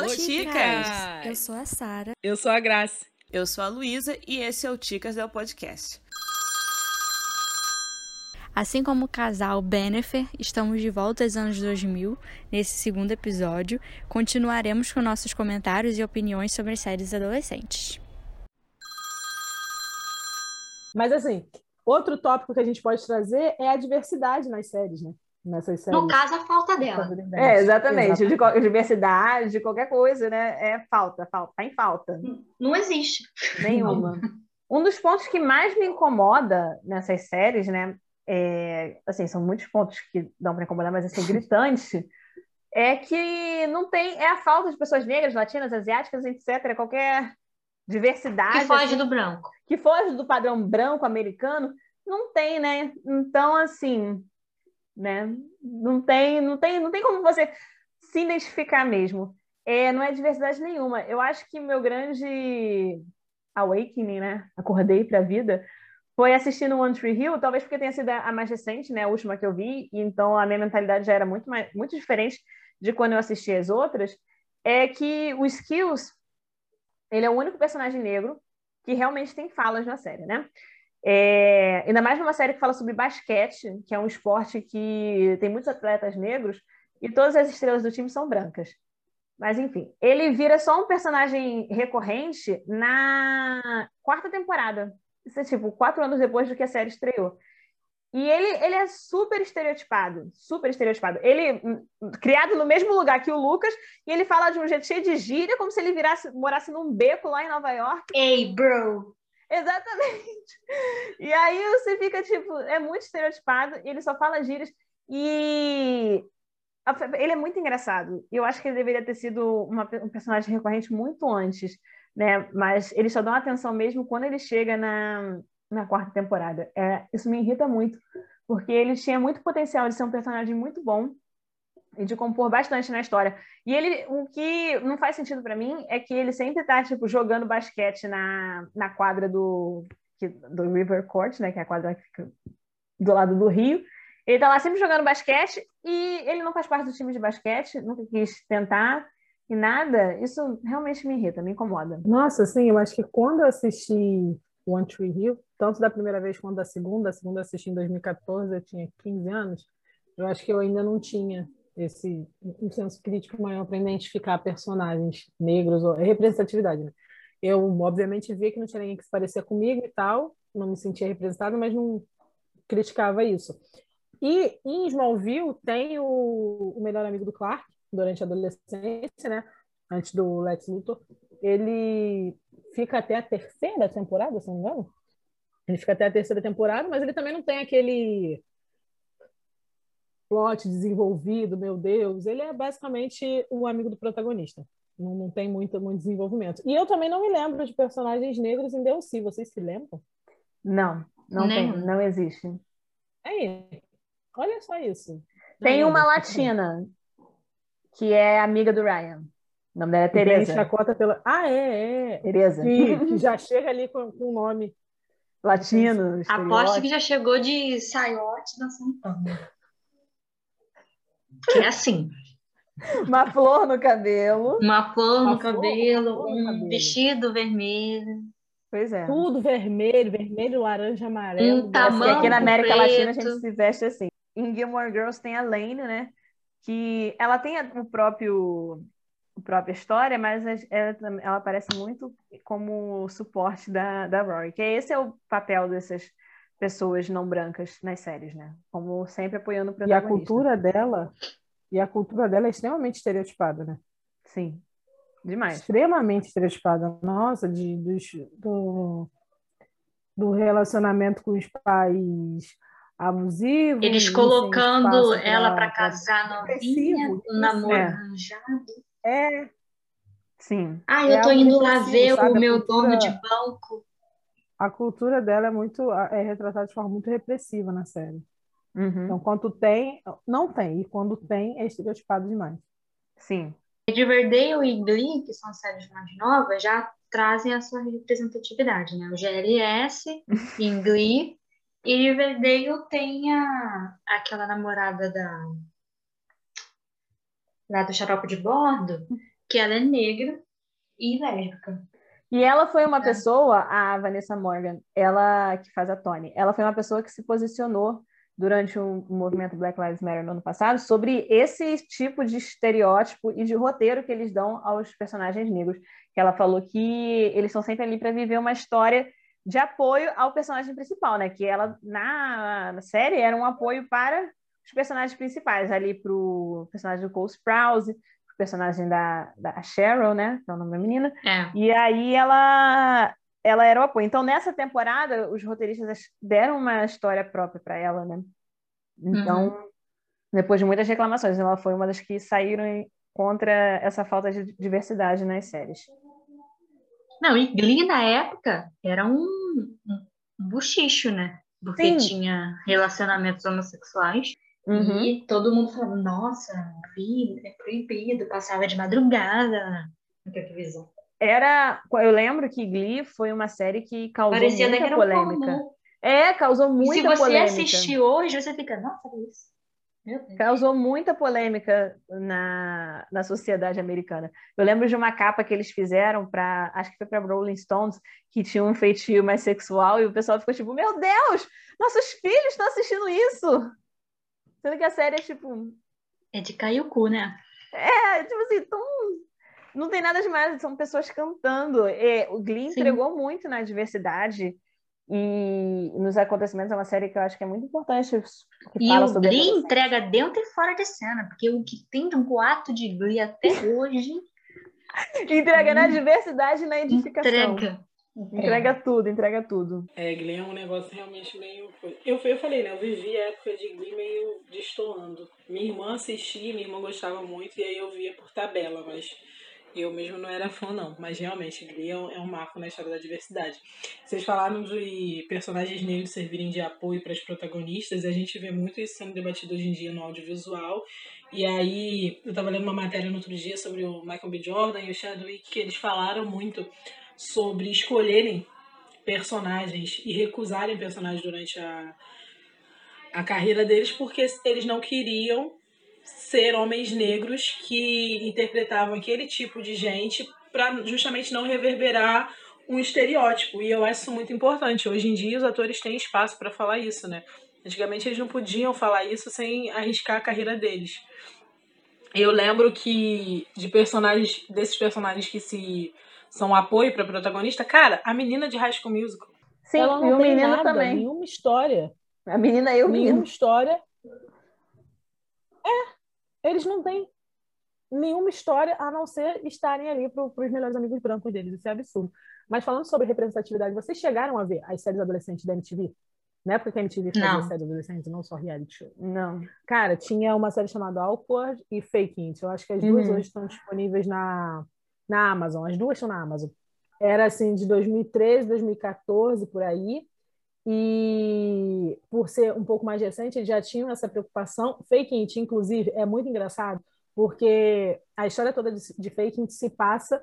Alô, Ticas! Eu sou a Sara. Eu sou a Graça. Eu sou a Luísa e esse é o Ticas Del Podcast. Assim como o casal Benefer, estamos de volta aos anos 2000. Nesse segundo episódio, continuaremos com nossos comentários e opiniões sobre as séries adolescentes. Mas assim, outro tópico que a gente pode trazer é a diversidade nas séries, né? Nessas séries. No caso, a falta dela. É, exatamente. De co- diversidade, de qualquer coisa, né? É falta, falta, tá em falta. Não existe. Nenhuma. Um dos pontos que mais me incomoda nessas séries, né? É, assim, são muitos pontos que dão para incomodar, mas assim, gritante, é que não tem. É a falta de pessoas negras, latinas, asiáticas, etc. Qualquer diversidade. Que foge assim, do branco. que foge do padrão branco americano, não tem, né? Então, assim, né? Não tem, não tem, não tem como você se identificar mesmo. É, não é diversidade nenhuma. Eu acho que meu grande awakening, né? Acordei para a vida. Foi assistindo One Tree Hill, talvez porque tenha sido a mais recente, né? A última que eu vi, e então a minha mentalidade já era muito, mais, muito diferente de quando eu assisti as outras. É que o Skills, ele é o único personagem negro que realmente tem falas na série, né? É, ainda mais numa série que fala sobre basquete, que é um esporte que tem muitos atletas negros e todas as estrelas do time são brancas. Mas enfim, ele vira só um personagem recorrente na quarta temporada. Isso é tipo quatro anos depois do que a série estreou. E ele, ele é super estereotipado, super estereotipado. Ele, hum, criado no mesmo lugar que o Lucas, e ele fala de um jeito cheio de gíria, como se ele virasse, morasse num beco lá em Nova York. Ei, bro! Exatamente. E aí você fica tipo, é muito estereotipado, ele só fala gírias e ele é muito engraçado. Eu acho que ele deveria ter sido uma um personagem recorrente muito antes, né? Mas eles só dão atenção mesmo quando ele chega na, na quarta temporada. É, isso me irrita muito, porque ele tinha muito potencial de ser um personagem muito bom de compor bastante na história. E ele, o que não faz sentido para mim é que ele sempre tá tipo jogando basquete na, na quadra do do River Court, né, que é a quadra que fica do lado do rio. Ele tá lá sempre jogando basquete e ele não faz parte do time de basquete, nunca quis tentar e nada. Isso realmente me irrita, me incomoda. Nossa, sim, eu acho que quando eu assisti One Tree Hill, tanto da primeira vez quanto da segunda, a segunda eu assisti em 2014, eu tinha 15 anos, eu acho que eu ainda não tinha esse um senso crítico maior para identificar personagens negros, ou é representatividade, né? Eu, obviamente, via que não tinha ninguém que se parecia comigo e tal, não me sentia representada, mas não criticava isso. E em Smallville tem o, o melhor amigo do Clark, durante a adolescência, né? Antes do Lex Luthor. Ele fica até a terceira temporada, se não me engano. Ele fica até a terceira temporada, mas ele também não tem aquele plot desenvolvido, meu Deus. Ele é basicamente o amigo do protagonista. Não, não tem muito, muito desenvolvimento. E eu também não me lembro de personagens negros em DLC. Vocês se lembram? Não, não Nem. tem, não existe. Aí, olha só isso. Tem Não uma lembro. latina que é amiga do Ryan. O nome dela é Teresa. chacota pela... Ah, é, é. Teresa. Que, que já chega ali com o nome. Latino, Aposto que já chegou de saiote dançando tango. Que é assim, uma flor no cabelo. uma flor Uma no flor, cabelo, flor no um cabelo. vestido vermelho. Pois é. Tudo vermelho, vermelho, laranja, amarelo. Um tamanho aqui na América Latina a preto. gente se veste assim. Em Gilmore Girls tem a Lane, né? Que ela tem a- o próprio a própria história, mas ela, ela aparece muito como suporte da, da Rory, que esse é o papel dessas pessoas não brancas nas séries, né? Como sempre apoiando o E a protagonista. cultura dela, e a cultura dela é extremamente estereotipada, né? Sim, demais. Extremamente estereotipada. Nossa, de, dos- do, do relacionamento com os pais abusivos. Eles colocando ela pra- para casar novinha, com namoro é. arranjado. É, Sim, Ah, É eu tô algo indo lá depressivo, ver sabe? o meu dono de banco. A cultura dela é muito é retratada de forma muito repressiva na série. Uhum. Então, quando tem, não tem, e quando tem, é estereotipado demais. sim, Riverdale e Glee, que são séries mais novas, já trazem a sua representatividade, né? O GLS em Glee e Riverdale tem a, aquela namorada da lá do Xarope de Bordo, que ela é negra e lésbica. E ela foi uma É. pessoa, a Vanessa Morgan, ela que faz a Tony, ela foi uma pessoa que se posicionou durante o movimento Black Lives Matter no ano passado sobre esse tipo de estereótipo e de roteiro que eles dão aos personagens negros. Que ela falou que eles estão sempre ali para viver uma história de apoio ao personagem principal, né? Que ela na, na série era um apoio para os personagens principais, ali para o personagem do Cole Sprouse, pro personagem da, da Cheryl, né? Que é o nome da menina. É. E aí ela ela era o apoio. Então, nessa temporada, os roteiristas deram uma história própria para ela, né? Então, depois de muitas reclamações, ela foi uma das que saíram contra essa falta de diversidade nas séries. Não, e Glee na época era um, um buchicho, né? Porque Sim. tinha relacionamentos homossexuais Uhum. e todo mundo falava, nossa, Glee é proibido, passava de madrugada na televisão. Era, eu lembro que Glee foi uma série que causou Parecia que muita um polêmica. É, causou muita se você polêmica. assistir hoje, você fica, nossa, isso. Causou muita polêmica na, na sociedade americana. Eu lembro de uma capa que eles fizeram para, acho que foi para Rolling Stones, que tinha um feitio mais sexual e o pessoal ficou tipo, meu Deus, nossos filhos estão assistindo isso. Sendo que a série é tipo, É de cair o cu, né? é, tipo assim, tão... não tem nada demais, são pessoas cantando. E o Glee Sim. entregou muito na diversidade e nos acontecimentos. É uma série que eu acho que é muito importante. Que E o Glee entrega dentro e fora de cena, porque o que tem de boato de Glee até hoje Entrega na Hum. diversidade e na edificação. entrega. Entrega tudo, entrega tudo. É, Glee é um negócio realmente meio. Eu, eu falei, né? Eu vivi a época de Glee meio destoando. Minha irmã assistia, minha irmã gostava muito, e aí eu via por tabela, mas eu mesmo não era fã, não. Mas realmente, Glee é um, é um marco na história da diversidade. Vocês falaram de personagens negros servirem de apoio para as protagonistas, e a gente vê muito isso sendo debatido hoje em dia no audiovisual. E aí, eu tava lendo uma matéria no outro dia sobre o Michael B. Jordan e o Chadwick, que eles falaram muito sobre escolherem personagens e recusarem personagens durante a, a carreira deles porque eles não queriam ser homens negros que interpretavam aquele tipo de gente para justamente não reverberar um estereótipo. E eu acho isso muito importante. Hoje em dia os atores têm espaço para falar isso, né? Antigamente eles não podiam falar isso sem arriscar a carreira deles. Eu lembro que de personagens, desses personagens que se são apoio para protagonista, cara, a menina de High School Musical. Sim, ela não e o tem menino nada, também. nenhuma história. A menina e o nenhuma menino. história. É, eles não têm nenhuma história a não ser estarem ali para os melhores amigos brancos deles. Isso é absurdo. Mas falando sobre representatividade, vocês chegaram a ver as séries adolescentes da MTV? Na época que a MTV fazia Não. séries adolescentes, não só reality show. Não. Cara, tinha uma série chamada Awkward e Fake It. Eu acho que as duas Uhum. hoje estão disponíveis na, na Amazon. As duas estão na Amazon. Era assim de 2013, 2014, por aí. E por ser um pouco mais recente, eles já tinham essa preocupação. Fake It, inclusive, é muito engraçado, porque a história toda de, de Fake It se passa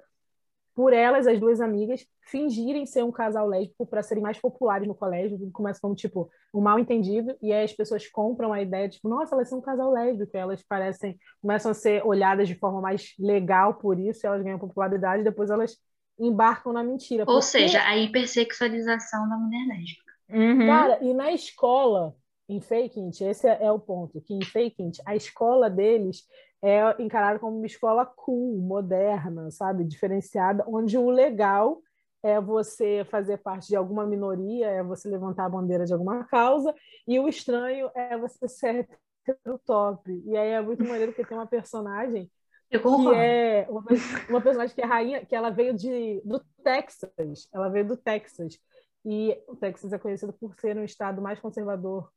por elas, as duas amigas, fingirem ser um casal lésbico para serem mais populares no colégio. Começa como, tipo, um mal entendido, e aí as pessoas compram a ideia, tipo, nossa, elas são um casal lésbico, e elas parecem, começam a ser olhadas de forma mais legal por isso, e elas ganham popularidade, depois elas embarcam na mentira. Ou Porque, seja, a hipersexualização da mulher lésbica. Uhum. Cara, e na escola, em Fake It, esse é, é o ponto, que em Fake It, a escola deles é encarada como uma escola cool, moderna, sabe? Diferenciada, onde o legal é você fazer parte de alguma minoria, é você levantar a bandeira de alguma causa, e o estranho é você ser hétero top. E aí é muito maneiro porque tem uma personagem que é uma, uma personagem que é rainha, que ela veio de, do Texas. Ela veio do Texas. E o Texas é conhecido por ser um estado mais conservador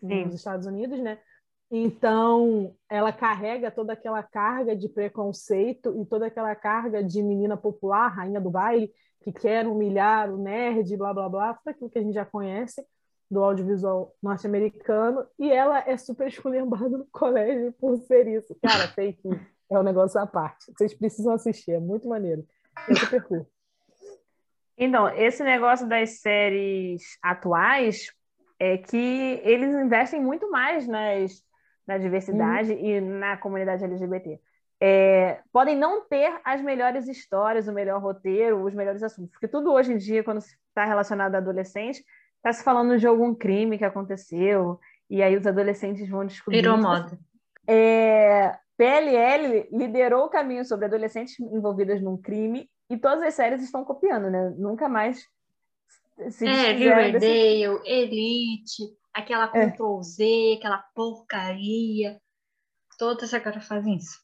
Sim. nos Estados Unidos, né? Então, ela carrega toda aquela carga de preconceito e toda aquela carga de menina popular, rainha do baile, que quer humilhar o nerd, blá, blá, blá, tudo aquilo que a gente já conhece do audiovisual norte-americano, e ela é super esculhambada no colégio por ser isso. Cara, fake é um negócio à parte. Vocês precisam assistir, é muito maneiro. Super curto. Então, esse negócio das séries atuais é que eles investem muito mais nas, na diversidade e na comunidade LGBT. é, podem não ter as melhores histórias, o melhor roteiro, os melhores assuntos. Porque tudo hoje em dia, quando está relacionado a adolescente, está se falando de algum crime que aconteceu, e aí os adolescentes vão descobrir. Virou moda. É, PLL liderou o caminho sobre adolescentes envolvidas num crime e todas as séries estão copiando, né? Nunca mais se É, Riverdale, desse... Elite, aquela é. Ctrl Z, aquela porcaria. Todas agora fazem isso.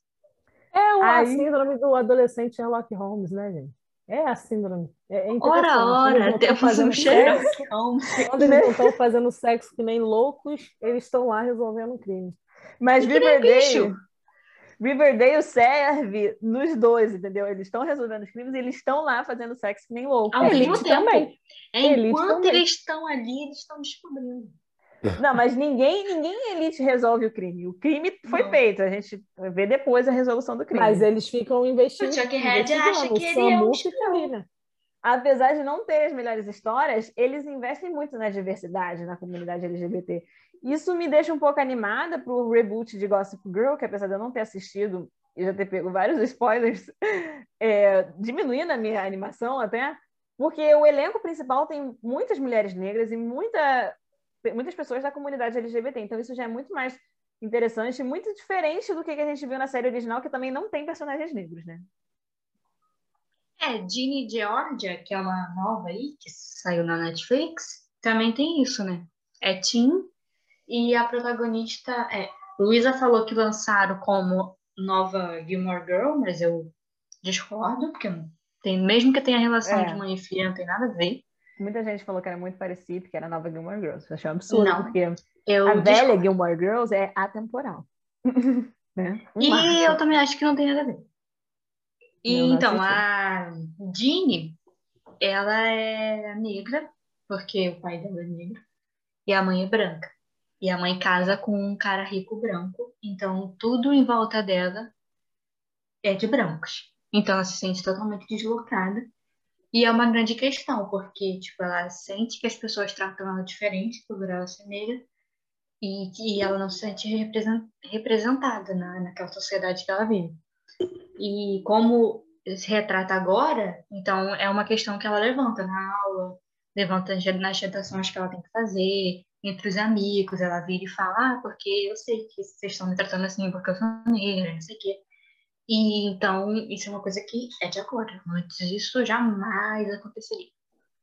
É uma Aí... síndrome do adolescente Sherlock Holmes, né, gente? É a síndrome. É, é ora, ora, temos um Sherlock Holmes. Quando eles não estão fazendo sexo que nem loucos, eles estão lá resolvendo um crime. Mas Riverdale, Riverdale serve nos dois, entendeu? Eles estão resolvendo os crimes e eles estão lá fazendo sexo que nem louco. Ao mesmo tempo. Também. É, enquanto eles estão ali, eles estão descobrindo. Não, mas ninguém, ninguém em elite resolve o crime. O crime foi não. feito, a gente vê depois a resolução do crime. Mas eles ficam investindo. O Chuck Head acha que ele é um ali, né? Apesar de não ter as melhores histórias, eles investem muito na diversidade na comunidade LGBT. Isso me deixa um pouco animada para o reboot de Gossip Girl, que apesar de eu não ter assistido e já ter pego vários spoilers, é, diminuindo a minha animação até, porque o elenco principal tem muitas mulheres negras e muita, muitas pessoas da comunidade LGBT. Então isso já é muito mais interessante, muito diferente do que a gente viu na série original, que também não tem personagens negros, né? É, Ginny Georgia, que é uma nova aí, que saiu na Netflix, também tem isso, né? É teen e a protagonista é. Luísa falou que lançaram como nova Gilmore Girl, mas eu discordo, porque tem, mesmo que tenha relação é. de mãe e filha, não tem nada a ver. Muita gente falou que era muito parecido, que era a nova Gilmore Girls. Eu achei um absurdo, não, porque a velha Gilmore Girls é atemporal. né? um e marco. eu também acho que não tem nada a ver. E, então, a Jeannie, ela é negra, porque o pai dela é negro, e a mãe é branca. E a mãe casa com um cara rico branco, então tudo em volta dela é de brancos. Então ela se sente totalmente deslocada. E é uma grande questão, porque tipo, ela sente que as pessoas tratam ela diferente por ela ser negra e que ela não se sente representada na, naquela sociedade que ela vive. E como se retrata agora, então é uma questão que ela levanta na aula, levanta nas redações que ela tem que fazer, entre os amigos, ela vira e fala, ah, porque eu sei que vocês estão me tratando assim porque eu sou negra, não sei o quê. E então, isso é uma coisa que é de acordo. Antes isso jamais aconteceria.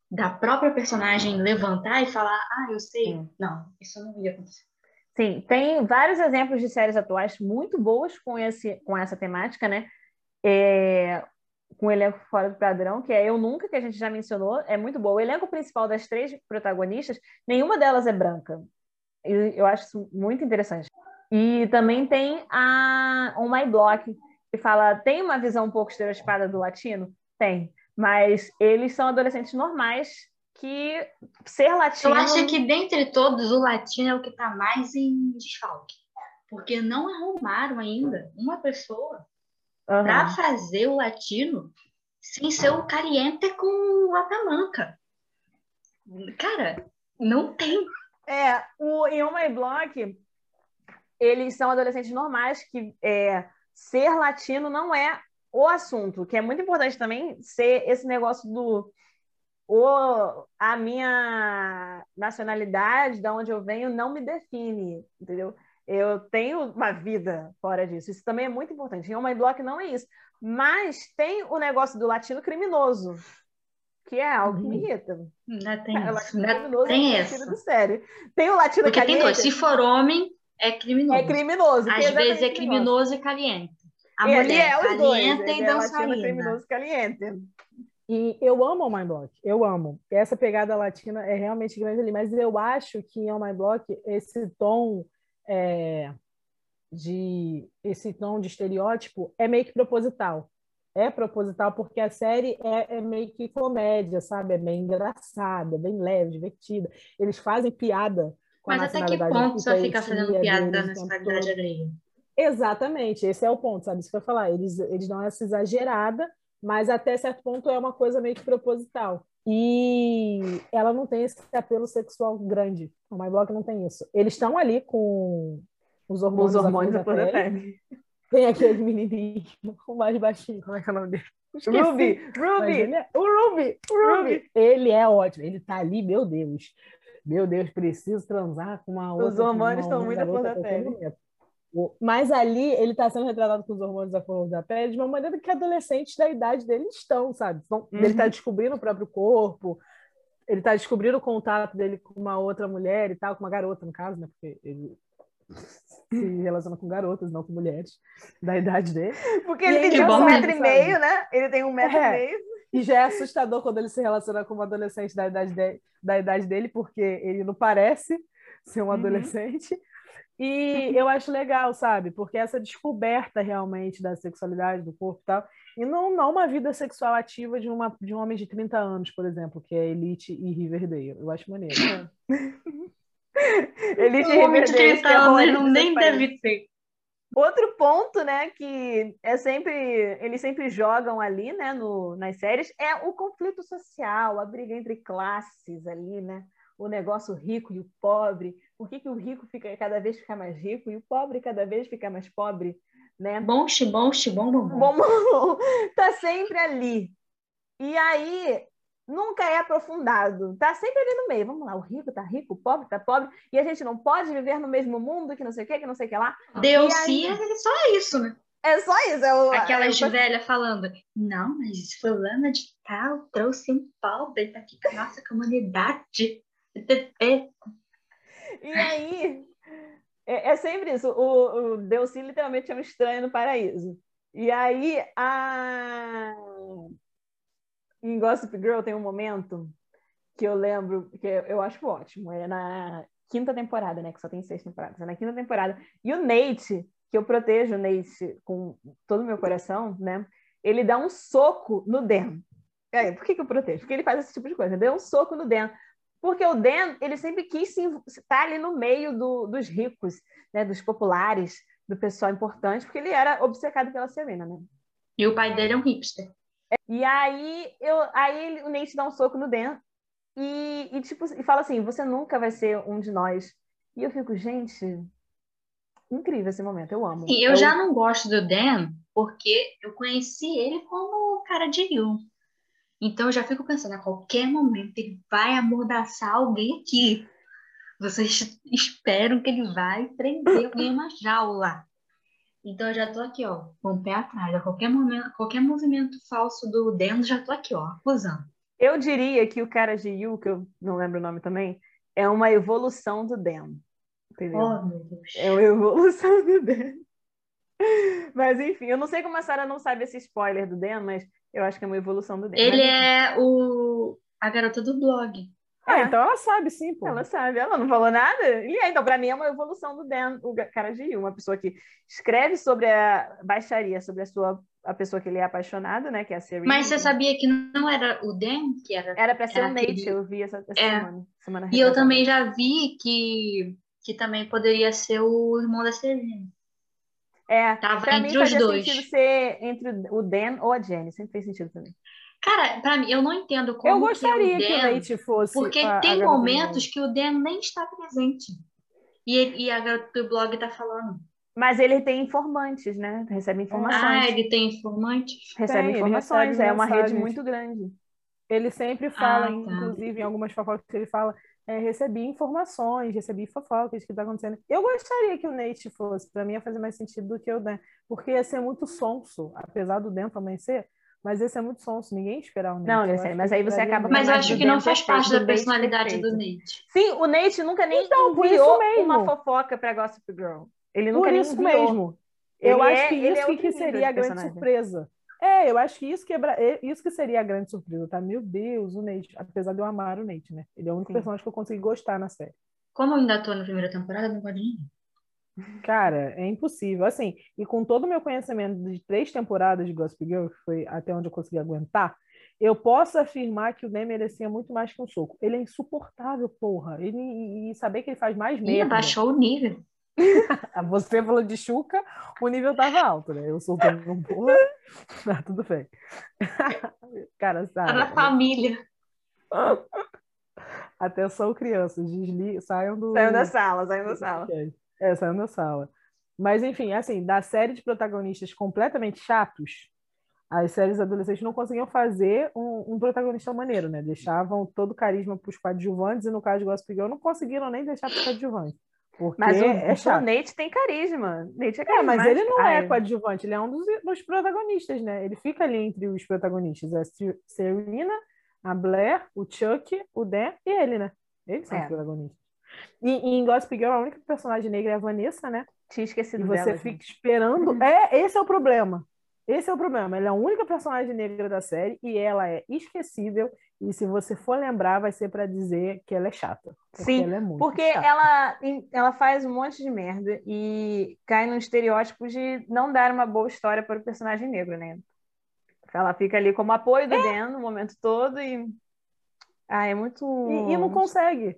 Da própria personagem levantar e falar, ah, eu sei. Sim. Não, isso não ia acontecer. Sim, tem vários exemplos de séries atuais muito boas com, esse, com essa temática, né? É, com o elenco fora do padrão, que é Eu Nunca, que a gente já mencionou, é muito boa. O elenco principal das três protagonistas, nenhuma delas é branca. Eu, eu acho isso muito interessante. E também tem a On My Block, fala, tem uma visão um pouco estereotipada do latino? Tem. Mas eles são adolescentes normais que ser latino... Eu acho que dentre todos, o latino é o que está mais em desfalque. Porque não arrumaram ainda uma pessoa uhum. para fazer o latino sem ser o caliente com o atamanca. Cara, não tem. É, o, em My Block, eles são adolescentes normais que é, ser latino não é o assunto, que é muito importante também ser esse negócio do o, a minha nacionalidade, de onde eu venho, não me define, entendeu? Eu tenho uma vida fora disso. Isso também é muito importante. Em My Block não é isso. Mas tem o negócio do latino criminoso, que é algo que me uhum. irrita. Não tem é, isso. Tem isso. Do sério. Tem o latino Porque caliente. Tem dois. Se for homem, é criminoso. É criminoso. Às vezes é criminoso e caliente. A e mulher é caliente dois, e é dançarina. criminoso caliente. E eu amo o My Block, eu amo. Essa pegada latina é realmente grande ali, mas eu acho que em My Block esse tom é, de esse tom de estereótipo é meio que proposital. É proposital porque a série é, é meio que comédia, sabe? É bem engraçada, bem leve, divertida. Eles fazem piada Mas até que ponto você fica fazendo piada da nacionalidade alheia? Exatamente, esse é o ponto, sabe? Isso que eu ia falar. Eles, eles dão essa exagerada, mas até certo ponto é uma coisa meio que proposital. E ela não tem esse apelo sexual grande. O My Block não tem isso. Eles estão ali com os hormônios, os hormônios da pele. Tem aquele menininho, o mais baixinho, como é que é o nome dele? Esqueci. Ruby, Ruby. É, o Ruby, o Ruby. Ele é ótimo. Ele tá ali, meu Deus. Meu Deus, preciso transar com uma outra. Os hormônios estão muito à flor da pele. Mas ali ele está sendo retratado com os hormônios à flor da pele de uma maneira que adolescentes da idade dele estão, sabe? Então, uhum. Ele está descobrindo o próprio corpo, ele está descobrindo o contato dele com uma outra mulher e tal, com uma garota, no caso, né? Porque ele se relaciona com garotas, não com mulheres da idade dele. Porque ele tem um metro e meio, né? Ele tem um metro é. e meio. E já é assustador quando ele se relaciona com uma adolescente da idade, de, da idade dele, porque ele não parece ser um uhum. adolescente. E eu acho legal, sabe? Porque essa descoberta realmente da sexualidade, do corpo e tal, e não, não uma vida sexual ativa de, uma, de um homem de 30 anos, por exemplo, que é Elite e Riverdale. Eu acho maneiro. Elite e Riverdale. de 30 anos não nem deve ter. Outro ponto, né, que é sempre eles sempre jogam ali, né, no, nas séries, é o conflito social, a briga entre classes ali, né? O negócio rico e o pobre. Por que, que o rico fica cada vez fica mais rico e o pobre cada vez fica mais pobre, né? Bom, bom, bom, bom, bom. Bom, bom, tá sempre ali. E aí nunca é aprofundado, tá sempre ali no meio. Vamos lá, o rico tá rico, o pobre tá pobre, e a gente não pode viver no mesmo mundo que não sei o que, que não sei o que lá. Deus sim, é só isso, né? É só isso. É o, Aquelas é o... velhas falando, não, mas fulana de tal trouxe um pobre tá aqui com a nossa comunidade. E aí, é, é sempre isso. O, o Deus sim literalmente é um estranho no paraíso. E aí, a em Gossip Girl tem um momento que eu lembro, que eu acho ótimo, é na quinta temporada, né? Que só tem seis temporadas, é na quinta temporada. E o Nate, que eu protejo o Nate com todo o meu coração, né? Ele dá um soco no Dan. É, por que, que eu protejo? Porque ele faz esse tipo de coisa. Deu um soco no Dan. Porque o Dan, ele sempre quis estar ali no meio do, dos ricos, né? Dos populares, do pessoal importante, porque ele era obcecado pela Serena, né? E o pai dele é um hipster. E aí, eu, aí o Nate dá um soco no Dan e, e, tipo, e fala assim: você nunca vai ser um de nós. E eu fico, gente, incrível esse momento, eu amo. E eu, eu já não gosto do Dan porque eu conheci ele como cara de Yu. Então eu já fico pensando, a qualquer momento ele vai amordaçar alguém aqui. Vocês esperam que ele vai prender alguém na jaula. Então eu já tô aqui, ó, com o pé atrás. A qualquer momento, qualquer movimento falso do Deno, já tô aqui, ó, acusando. Eu diria que o cara de Yu, que eu não lembro o nome também, é uma evolução do Den. Entendeu? Oh, meu Deus. É uma evolução do Den. Mas enfim, eu não sei como a Sarah não sabe esse spoiler do Dan, mas eu acho que é uma evolução do Dan. Ele mas... é o a garota do blog. Ah, é. então ela sabe sim, pô. Ela sabe, ela não falou nada. E então, para mim, é uma evolução do Dan, o cara de Yu, uma pessoa que escreve sobre a baixaria, sobre a sua a pessoa que ele é apaixonado, né, que é a Serena. Mas você sabia que não era o Dan que era Era para ser o Nate, aquele... eu vi essa, essa é. semana, semana E eu também já vi que que também poderia ser o irmão da Serena. É, Tava entre mim, os dois. sentido ser entre o Dan ou a Jenny, sempre fez sentido também. Cara, para mim, eu não entendo como eu gostaria que o, Dan, que o Nate fosse. Porque a, tem a momentos que o Dan nem está presente. E, ele, e a garota do blog tá falando. Mas ele tem informantes, né? Recebe informações. Ah, ele tem informantes? Recebe tem, informações, recebe é uma rede muito grande. Ele sempre fala, ah, tá. inclusive, em algumas fofocas que ele fala, é, recebi informações, recebi fofocas que está acontecendo. Eu gostaria que o Nate fosse, para mim ia fazer mais sentido do que o Dan, porque ia ser muito sonso, apesar do Dan também ser, mas esse é muito sonso, ninguém esperar o Nate. Não, eu sei, mas aí você acaba... Mas eu acho que não faz parte da personalidade do Nate. Sim, o Nate nunca nem então, enviou uma fofoca para Gossip Girl. Ele nunca por nem isso enviou. mesmo. eu é, acho que isso é que seria a grande surpresa. É, eu acho que isso, quebra... É, isso que seria a grande surpresa, tá? Meu Deus, o Nate, apesar de eu amar o Nate, né? Ele é o único Sim. personagem que eu consegui gostar na série. Como eu ainda tô na primeira temporada, não pode ninguém. Cara, é impossível. Assim, e com todo o meu conhecimento de três temporadas de Gossip Girl, que foi até onde eu consegui aguentar, eu posso afirmar que o Nem merecia muito mais que um soco. Ele é insuportável, porra. Ele, e saber que ele faz mais merda. baixou o nível. Você falou de Chuca, o nível tava alto, né? Eu sou um porra. Ah, tudo bem. Cara, sabe. Tá na família. Atenção, crianças, desli... saiam do. Saiam da sala, saiam da sala. É, da sala. Mas, enfim, assim, da série de protagonistas completamente chatos, as séries adolescentes não conseguiam fazer um, um protagonista maneiro, né? Deixavam todo o carisma para os coadjuvantes, e no caso de Gossip Girl, não conseguiram nem deixar para os coadjuvantes. Porque mas o, é o Nate tem carisma. Nate é, é mas ele não é Ai. coadjuvante, ele é um dos, dos protagonistas, né? Ele fica ali entre os protagonistas. A Ser- Serena, a Blair, o Chuck, o Dan e ele, né? Eles são É. os protagonistas. E, e em Gossip Girl, a única personagem negra é a Vanessa, né? Tinha E esquecido você dela. fica gente. esperando. É, esse é o problema. Esse é o problema. Ela é a única personagem negra da série e ela é esquecível. E se você for lembrar, vai ser para dizer que ela é chata. Porque Sim, ela é Porque chata. ela, ela faz um monte de merda e cai no estereótipo de não dar uma boa história para o personagem negro, né? Ela fica ali como apoio do Dan no momento todo e. Ah, é muito. E, e não consegue.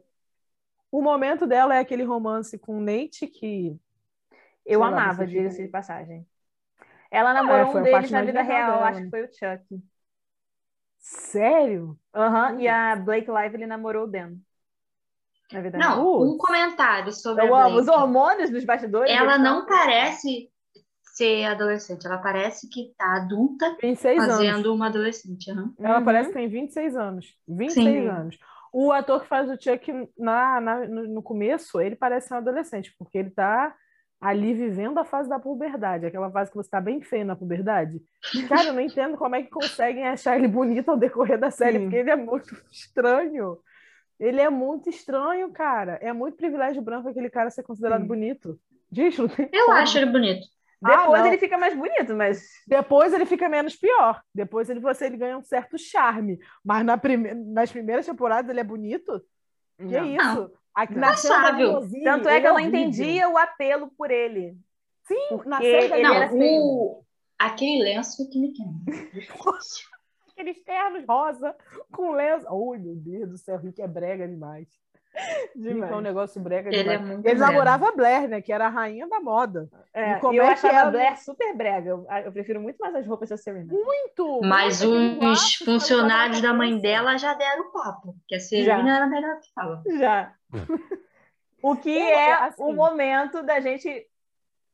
O momento dela é aquele romance com o Nate que. Eu sei amava, diga-se de passagem. Ela namorou foi um deles na vida real, dela, acho né? que foi o Chuck. Sério? Aham, e a Blake Lively namorou o Dan. Na vida real. Não, Putz. um comentário sobre Eu amo os hormônios dos bastidores. Ela não são- parece ser adolescente, ela parece que tá adulta 26 anos. fazendo uma adolescente. aham. Ela Uhum. parece que tem 26 anos. 26 Sim. anos. O ator que faz o Chuck na, na- no, no começo, ele parece ser um adolescente, porque ele tá ali vivendo a fase da puberdade, aquela fase que você tá bem feio na puberdade. Cara, eu não entendo como é que conseguem achar ele bonito ao decorrer da série, Sim. porque ele é muito estranho. Ele é muito estranho, cara. É muito privilégio branco aquele cara ser considerado Sim. bonito. Gente, não tem Eu como. acho ele bonito. Depois Ah, não. ele fica mais bonito, mas. Depois ele fica menos pior. Depois ele, você, ele ganha um certo charme. Mas na prime... nas primeiras temporadas ele é bonito? Que Não. isso? Aqui, Não. na Tanto é que eu não entendia o apelo por ele. Sim, porque na ele Não, era feio. o... aquele lenço que me queima. aqueles ternos rosa com lenço. Ai, meu Deus do céu, Rick é brega demais. É um negócio brega Ele é demais. muito Ele brega. namorava a Blair, né? Que era a rainha da moda. É, E como eu é que achava a Blair super brega. Eu, eu prefiro muito mais as roupas da Serena. Muito! Mas os que funcionários da mãe dela já deram papo, que a Serena era melhor que ela. Já. O que Eu, é assim- o momento da gente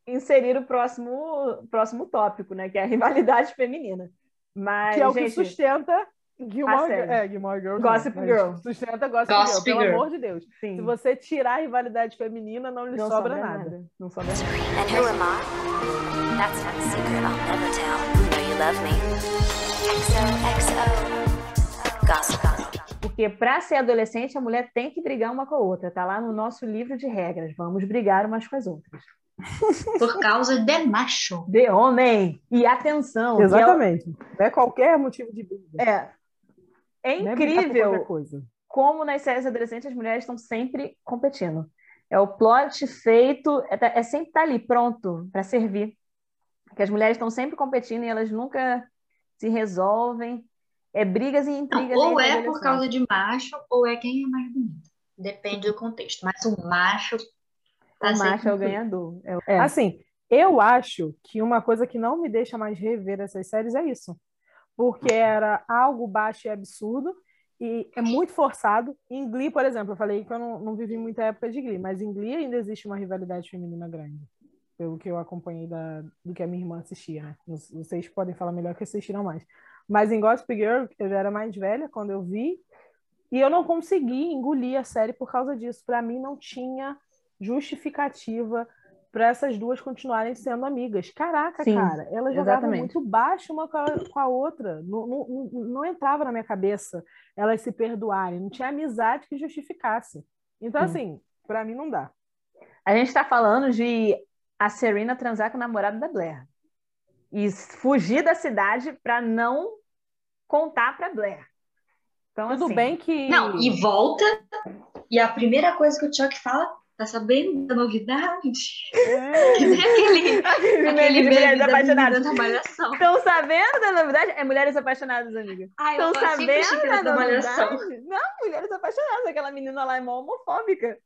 inserir o próximo, próximo tópico, né? Que é a rivalidade feminina. Mas, Que é o que gente, sustenta Gilmore, é, Gilmore Girls. Gossip não, Girl. Sustenta Gossip, Gossip Girl, pelo Girl. amor de Deus. sim, Se você tirar a rivalidade feminina, não lhe não sobra, nada. Não sobra nada. And who am I? That's not a secret I'll never tell. You you love me. XOXO. Gossip, gossip. Porque para ser adolescente, a mulher tem que brigar uma com a outra. Tá lá no nosso livro de regras. Vamos brigar umas com as outras. Por causa de macho. De homem! E atenção! é Exatamente. Não é qualquer motivo de briga. É, é Não é por incrível como nas séries adolescentes as mulheres estão sempre competindo. É o plot feito, é, tá- é sempre estar ali, pronto, para servir. Que as mulheres estão sempre competindo e elas nunca se resolvem. É brigas e Não, intrigas. ou entre é por causa de macho, ou é quem é mais bonito. Depende do contexto. Mas o macho. tá O macho é o ganhador. É é. Assim, eu acho que uma coisa que não me deixa mais rever essas séries é isso. Porque era algo baixo e absurdo e é muito forçado. Em Glee, por exemplo, eu falei que eu não, não vivi muita época de Glee, mas em Glee ainda existe uma rivalidade feminina grande. Pelo que eu acompanhei da, do que a minha irmã assistia, né? Vocês podem falar melhor que assistiram mais. Mas em Gossip Girl, eu já era mais velha quando eu vi, e eu não consegui engolir a série por causa disso. Para mim, não tinha justificativa para essas duas continuarem sendo amigas. Caraca, Sim, cara, elas jogavam exatamente. muito baixo uma com a, com a outra. Não, não, não- entrava na minha cabeça elas se perdoarem. Não tinha amizade que justificasse. Então, Sim. assim, para mim não dá. A gente está falando de a Serena transar com o namorado da Blair. E fugir da cidade para não contar para Blair. Então, Tudo assim, bem que. Não, e volta, e a primeira coisa que o Chuck fala, tá sabendo da novidade? É, Que nem aquele, Aquele aquele meme mulheres da apaixonadas. Estão sabendo da novidade? É Mulheres Apaixonadas, amiga. Eu Estão sabendo da da novidade? Não, Mulheres Apaixonadas. Aquela menina lá é mó homofóbica.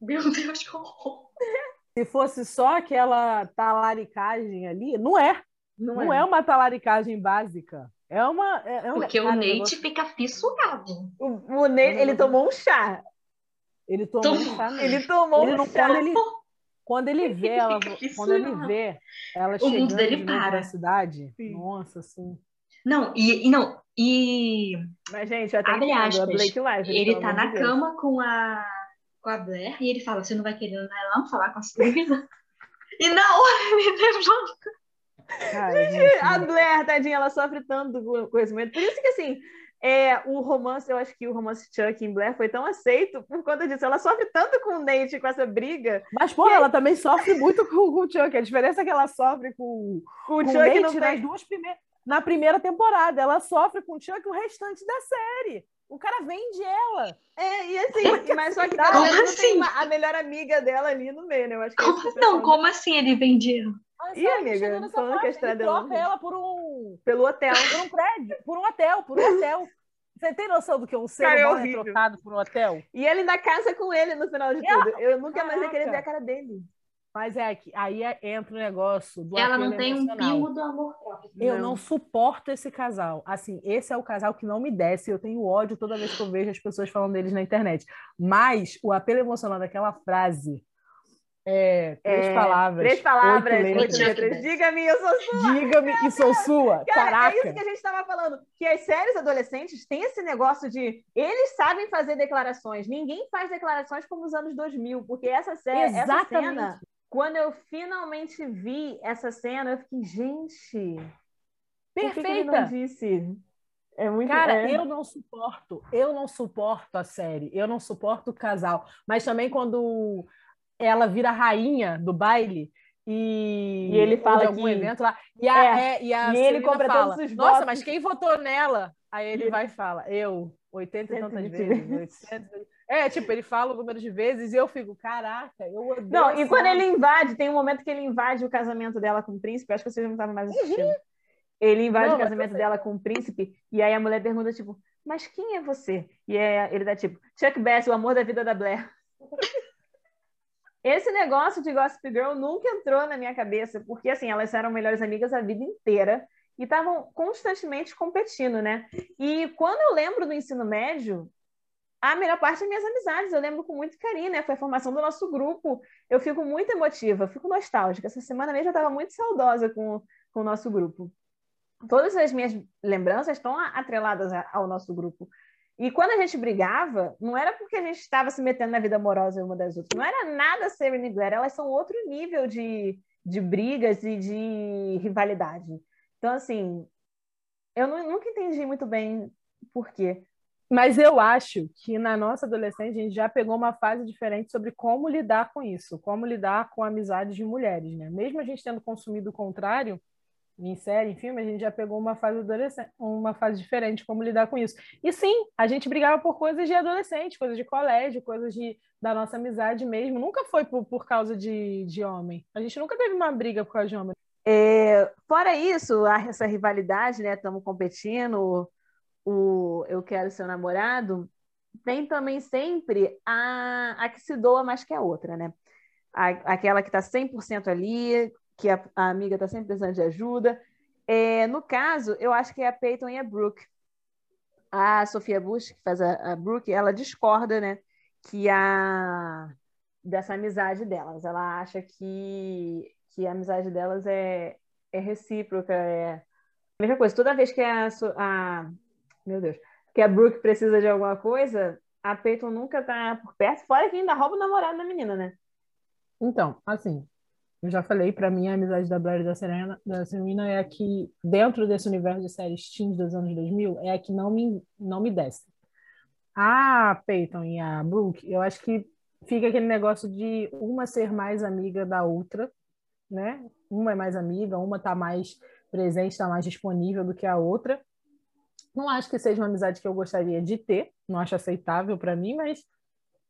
Meu Deus, que horror. se fosse só aquela talaricagem ali, não é. Não, Não é uma talaricagem básica. É uma. É, é um, Porque o cara, Nate negócio- fica fissurado. O, o Nate, ele tomou um chá. Ele tomou um Tomou. chá mesmo. Ele tomou Ele um não chá. come, ele, Quando ele vê ela, quando ele não. vê ela O mundo chegando dele para. na cidade, Sim. nossa, assim. Não, e, e não, e Mas, gente, eu até Abre entendo, aspas. a Blake Lively, ele tá na de Deus. cama com a, com a Blair e ele fala: Você não vai querer ir lá falar com a Suína? E na hora ele levanta. Cara, gente, A Blair, tadinha, ela sofre tanto esse momento. Por isso que, assim, é, o romance, eu acho que o romance Chuck em Blair foi tão aceito por conta disso. Ela sofre tanto com o Nate, com essa briga, Mas, pô, ela também sofre muito com, com o Chuck. A diferença é que ela sofre com, com o com o Chuck Nate nas duas primeiras. Na primeira temporada, ela sofre com o Chuck o restante da série. O cara vende ela. É, e assim, mas só que Como assim? tem uma- a melhor amiga dela ali no meio, né? Eu acho que Como, esse não, como assim ele vende ela? A Ih, amiga, falando que a estrada ele é troca ela por um, Pelo hotel. por um prédio, por um hotel, por um hotel. Você tem noção do que um ser Cara, é humano é horrível. trocado por um hotel? E ele ainda casa com ele no final de ela- tudo. Eu nunca mais ia querer Caraca. ver a cara dele. Mas é aqui, aí é- entra o negócio do Ela não tem um pingo do amor próprio. Eu Não. não. suporto esse casal. Assim, esse é o casal que não me desce. Eu tenho ódio toda vez que eu vejo as pessoas falando deles na internet. Mas o apelo emocional daquela frase é três É, palavras. Três palavras, oito letras. letras. Diga-me, eu sou sua. Diga-me que sou sua. Cara, Caraca. é isso que a gente estava falando. Que as séries adolescentes têm esse negócio de eles sabem fazer declarações. Ninguém faz declarações como nos anos 2000, porque essa série, essa Exatamente. cena, quando eu finalmente vi essa cena, eu fiquei, gente, por que ele não Perfeita. disse? É muito Cara, é. eu não suporto, eu não suporto a série, eu não suporto o casal. Mas também quando ela vira rainha do baile e, E ele fala de algum que- evento lá, e a, É, é, e a e ele compra fala, todos os Nossa, votos." mas quem votou nela? Aí ele vai e fala, eu, 80 e tantas 120 vezes, 800... É, tipo, ele fala o número de vezes e eu fico, caraca, eu odeio Não, e quando série." ele invade, tem um momento que ele invade o casamento dela com o príncipe, acho que vocês não estavam mais Uhum. assistindo. Ele invade Não, o casamento dela com o príncipe, e aí a mulher pergunta, tipo, mas quem é você? E é, ele dá tipo, Chuck Bass, o amor da vida da Blair. Esse negócio de Gossip Girl nunca entrou na minha cabeça, porque assim, elas eram melhores amigas a vida inteira e estavam constantemente competindo, né? E quando eu lembro do ensino médio, a melhor parte é minhas amizades, eu lembro com muito carinho, né? Foi a formação do nosso grupo. Eu fico muito emotiva, fico nostálgica. Essa semana mesmo eu estava muito saudosa com, com o nosso grupo. Todas as minhas lembranças estão atreladas ao nosso grupo. E quando a gente brigava, não era porque a gente estava se metendo na vida amorosa uma das outras. Não era nada Serena e Blair, elas são outro nível de, de brigas e de rivalidade. Então, assim, eu nu- nunca entendi muito bem por quê. Mas eu acho que na nossa adolescência a gente já pegou uma fase diferente sobre como lidar com isso, como lidar com amizades de mulheres, né? Mesmo a gente tendo consumido o contrário em série, em filme, a gente já pegou uma fase adolescente, uma fase diferente como lidar com isso. E sim, a gente brigava por coisas de adolescente, coisas de colégio, coisas de, da nossa amizade mesmo. Nunca foi por, por causa de, de homem. A gente nunca teve uma briga por causa de homem. É, fora isso, essa rivalidade, né? Estamos competindo, o eu quero seu namorado. Tem também sempre a, a que se doa mais que a outra, né? A, aquela que está 100% ali, que a, a amiga está sempre precisando de ajuda. É, no caso, eu acho que é a Peyton e a Brooke. A Sofia Bush, que faz a, a Brooke, ela discorda, né? Que a dessa amizade delas. Ela acha que, que a amizade delas é, é recíproca, é a mesma coisa. Toda vez que a, a meu Deus, que a Brooke precisa de alguma coisa, a Peyton nunca tá por perto, fora que ainda rouba o namorado da menina, né? Então, assim, eu já falei, para mim a amizade da Blair e da Serena, da Serena é a que, dentro desse universo de séries teens dos anos 2000, é a que não me, não me desce. A Peyton e a Brooke, eu acho que fica aquele negócio de uma ser mais amiga da outra, né? Uma é mais amiga, uma tá mais presente, tá mais disponível do que a outra. Não acho que seja uma amizade que eu gostaria de ter, não acho aceitável para mim, mas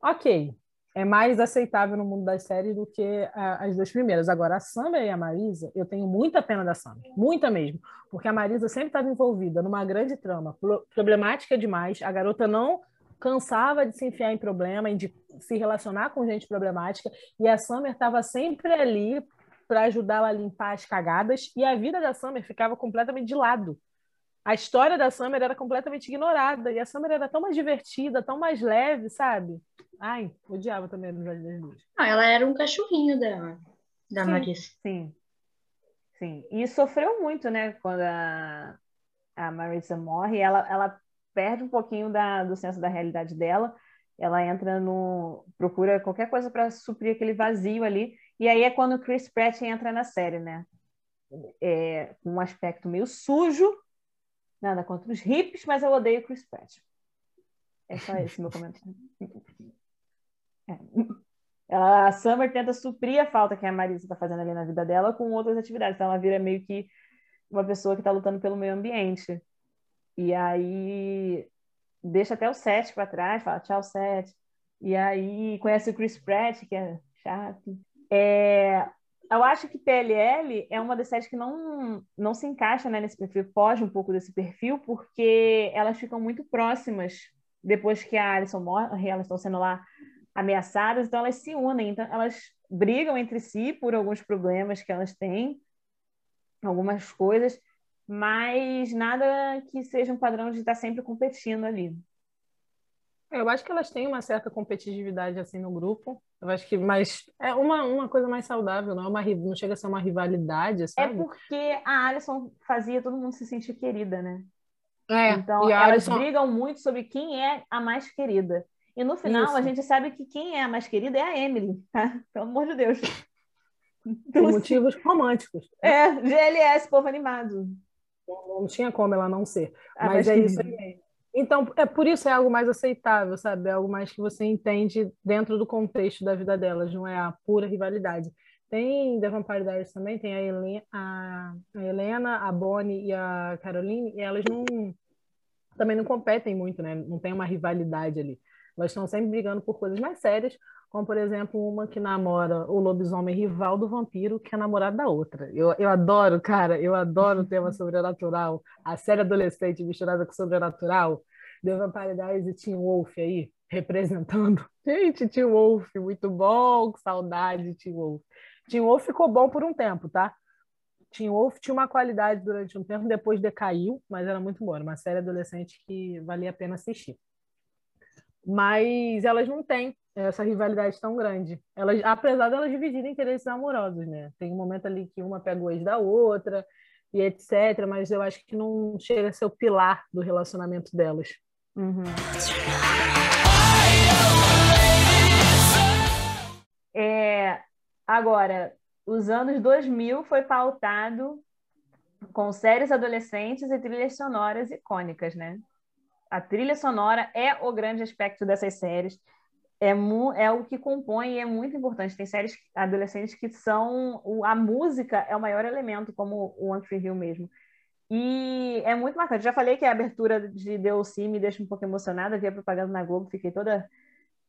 ok, é mais aceitável no mundo das séries do que a- as duas primeiras. Agora, a Summer e a Marisa, eu tenho muita pena da Summer, muita mesmo, porque a Marisa sempre estava envolvida numa grande trama, pro- problemática demais, a garota não cansava de se enfiar em problema de se relacionar com gente problemática, e a Summer estava sempre ali para ajudá-la a limpar as cagadas, e a vida da Summer ficava completamente de lado. A história da Summer era completamente ignorada, e a Summer era tão mais divertida, tão mais leve, sabe? Ai, odiava também a amizade das duas. Ah, ela era um cachorrinho da, da Sim. Marisa. Sim. Sim. E sofreu muito, né? Quando a, a Marissa morre, ela, ela perde um pouquinho da, do senso da realidade dela. Ela entra no. procura qualquer coisa para suprir aquele vazio ali. E aí é quando o Chris Pratt entra na série, né? É, com um aspecto meio sujo. Nada contra os hips, mas eu odeio Chris Pratt. É só esse meu comentário. É. A Summer tenta suprir a falta que a Marisa está fazendo ali na vida dela com outras atividades. Então ela vira meio que uma pessoa que está lutando pelo meio ambiente. E aí deixa até o Seth para trás, fala tchau, Seth. E aí conhece o Chris Pratt, que é chato. É, eu acho que PLL é uma das séries que não, não se encaixa né, nesse perfil, foge um pouco desse perfil, porque elas ficam muito próximas depois que a Alison morre, elas estão sendo lá ameaçadas, então elas se unem, então elas brigam entre si por alguns problemas que elas têm, algumas coisas, mas nada que seja um padrão de estar sempre competindo ali. Eu acho que elas têm uma certa competitividade assim no grupo. Eu acho que, mas é uma, uma coisa mais saudável, não é uma não chega a ser uma rivalidade, É sabe? porque a Alison fazia todo mundo se sentir querida, né? É, Então e elas Alison- brigam muito sobre quem é a mais querida. E no final Isso. a gente sabe que quem é a mais querida é a Emily, tá? Pelo amor de Deus. por motivos românticos. É, GLS, povo animado. Não, não tinha como ela não ser. Mas mais é isso aí. Então, é por isso é algo mais aceitável, sabe? É algo mais que você entende dentro do contexto da vida delas, não é a pura rivalidade. Tem The Vampire Diaries também, tem a Helena, a, a Helena, a Bonnie e a Caroline, e elas não também não competem muito, né? Não tem uma rivalidade ali. Elas estão sempre brigando por coisas mais sérias, como, por exemplo, uma que namora o lobisomem rival do vampiro, que é namorado da outra. Eu, eu adoro, cara, eu adoro o tema sobrenatural. A série adolescente misturada com sobrenatural. The Vampire Diaries e Teen Wolf aí, representando. Gente, Teen Wolf, muito bom, que saudade de Teen Wolf. Teen Wolf ficou bom por um tempo, tá? Teen Wolf tinha uma qualidade durante um tempo, depois decaiu, mas era muito boa. Era uma série adolescente que valia a pena assistir mas elas não têm essa rivalidade tão grande. Elas, apesar de elas dividirem interesses amorosos, né? Tem um momento ali que uma pega o ex da outra e etc, mas eu acho que não chega a ser o pilar do relacionamento delas. Uhum. É, agora, os anos 2000 foi pautado com séries adolescentes e trilhas sonoras icônicas, né? A trilha sonora é o grande aspecto dessas séries. É, mu é o que compõe e é muito importante. Tem séries adolescentes que são... o- A música é o maior elemento, como o One Tree Hill mesmo. E é muito marcante. Já falei que a abertura de DLC me deixa um pouco emocionada. Vi a propaganda na Globo, fiquei toda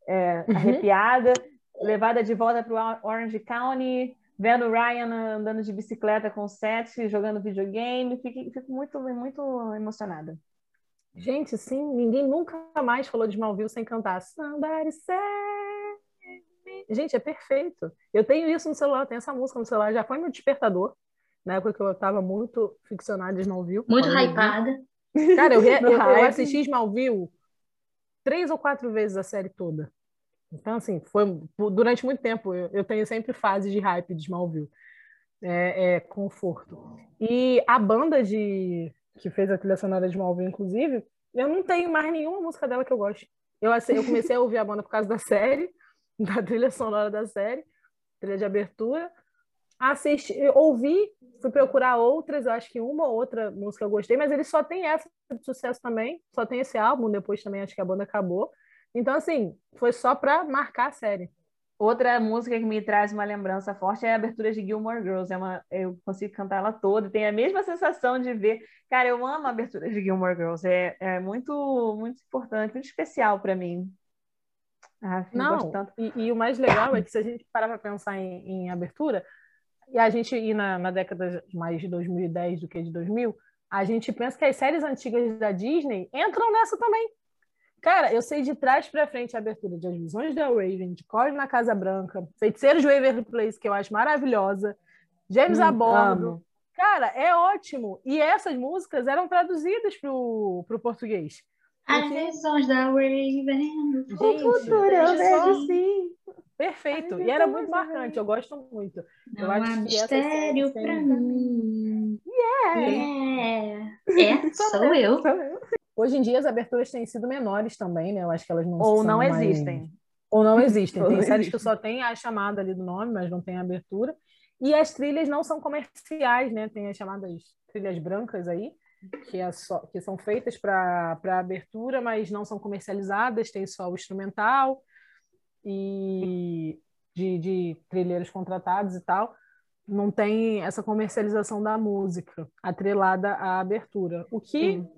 é, arrepiada. Levada de volta para o Orange County, vendo o Ryan andando de bicicleta com o Seth, jogando videogame. Fico, fico muito, muito emocionada. Gente, sim, ninguém nunca mais falou de Smallville sem cantar Somebody Save Me. Gente, é perfeito. Eu tenho isso no celular, eu tenho essa música no celular, já foi meu despertador, na época que eu estava muito ficcionada em Smallville. Muito hypada. Cara, eu, eu, eu assisti Smallville três ou quatro vezes a série toda. Então, assim, foi durante muito tempo. Eu, eu tenho sempre fases de hype de Smallville. É, é conforto. E a banda de que fez a trilha sonora de Smallville, inclusive, eu não tenho mais nenhuma música dela que eu goste. Eu, assi- eu comecei a ouvir a banda por causa da série, da trilha sonora da série, trilha de abertura. Assisti, ouvi, fui procurar outras, acho que uma ou outra música eu gostei, mas ele só tem essa de sucesso também, só tem esse álbum, depois também acho que a banda acabou. Então, assim, foi só para marcar a série. Outra música que me traz uma lembrança forte é a abertura de Gilmore Girls. É uma, eu consigo cantar ela toda. Tem a mesma sensação de ver. Cara, eu amo a abertura de Gilmore Girls. É, é muito, muito importante, muito especial para mim. Ah, Não, e, e o mais legal é que se a gente parar para pensar em, em abertura, e a gente ir na, na década mais de 2010 do que de 2000, a gente pensa que as séries antigas da Disney entram nessa também. Cara, eu sei de trás para frente a abertura de As Visões da Raven, de Corre na Casa Branca, Feiticeiros de Waverly Place, que eu acho maravilhosa, James Hum, a Bordo. amo. Cara, é ótimo. E essas músicas eram traduzidas para o português. As visões da Raven. O futuro eu vejo sim. Perfeito. E era muito marcante, eu gosto muito. Eu Não acho há mistério tem- mim. É. É. É, sou eu. Sou eu. Hoje em dia as aberturas têm sido menores também, né? Eu acho que elas não Ou não mais- existem. Ou não existem. Tem séries que só tem a chamada ali do nome, mas não tem a abertura. E as trilhas não são comerciais, né? Tem as chamadas trilhas brancas aí, que, é só, que são feitas para abertura, mas não são comercializadas, tem só o instrumental e de, de trilheiros contratados e tal. Não tem essa comercialização da música atrelada à abertura, o que Sim.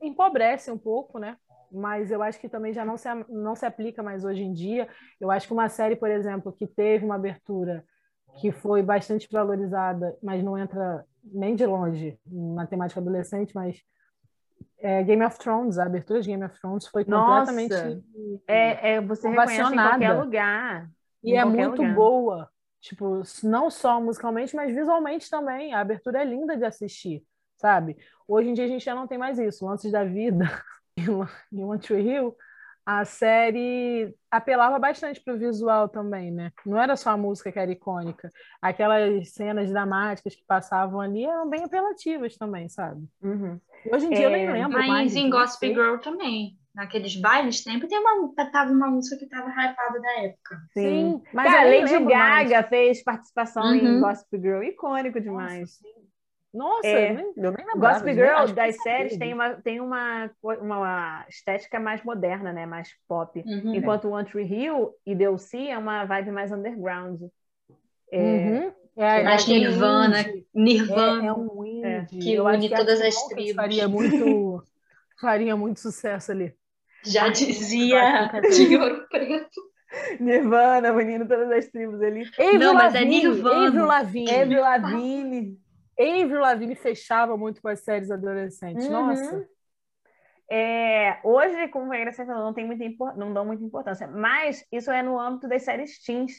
Empobrece um pouco, né? Mas eu acho que também já não se, não se aplica mais hoje em dia. Eu acho que uma série, por exemplo, que teve uma abertura que foi bastante valorizada, mas não entra nem de longe na temática adolescente, mas é Game of Thrones, a abertura de Game of Thrones foi Nossa! completamente É, é, você reconhece em qualquer lugar. e é muito lugar. boa, tipo, não só musicalmente, mas visualmente também. A abertura é linda de assistir, sabe? Hoje em dia a gente já não tem mais isso. Lances da Vida em One Tree Hill, a série apelava bastante para o visual também, né? Não era só a música que era icônica. Aquelas cenas dramáticas que passavam ali eram bem apelativas também, sabe? Uhum. Hoje em dia eu nem É, lembro mais. Mas em gente, não Gossip sei. Girl também. Naqueles bailes sempre tem uma, tava uma música que tava hypada da época. Sim, mas Cara, nem Lady lembro mais. Gaga fez participação em Uhum. Gossip Girl, icônico demais. Nossa, É. eu nem, eu nem lembrava. Gossip. Girl que das sabia séries tem uma, tem uma, uma estética mais moderna, né? Mais pop. Uhum. Enquanto One Tree Hill e DLC é uma vibe mais underground. É, Uhum. É, Mais aquele Nirvana. indie. Nirvana. É, é um indie. que Eu une que todas Arctic as tribos. Faria muito, faria muito sucesso ali. Já dizia de ouro preto. Nirvana, unindo todas as tribos ali. Avril Não, mas é Lavigne, Nirvana. Avril Lavigne. Avril Lavigne. Avril Lavigne fechava muito com as séries adolescentes. Uhum. Nossa. É, hoje, como a Gracia falou, não, tem muita não dão muita importância, mas isso é no âmbito das séries teens.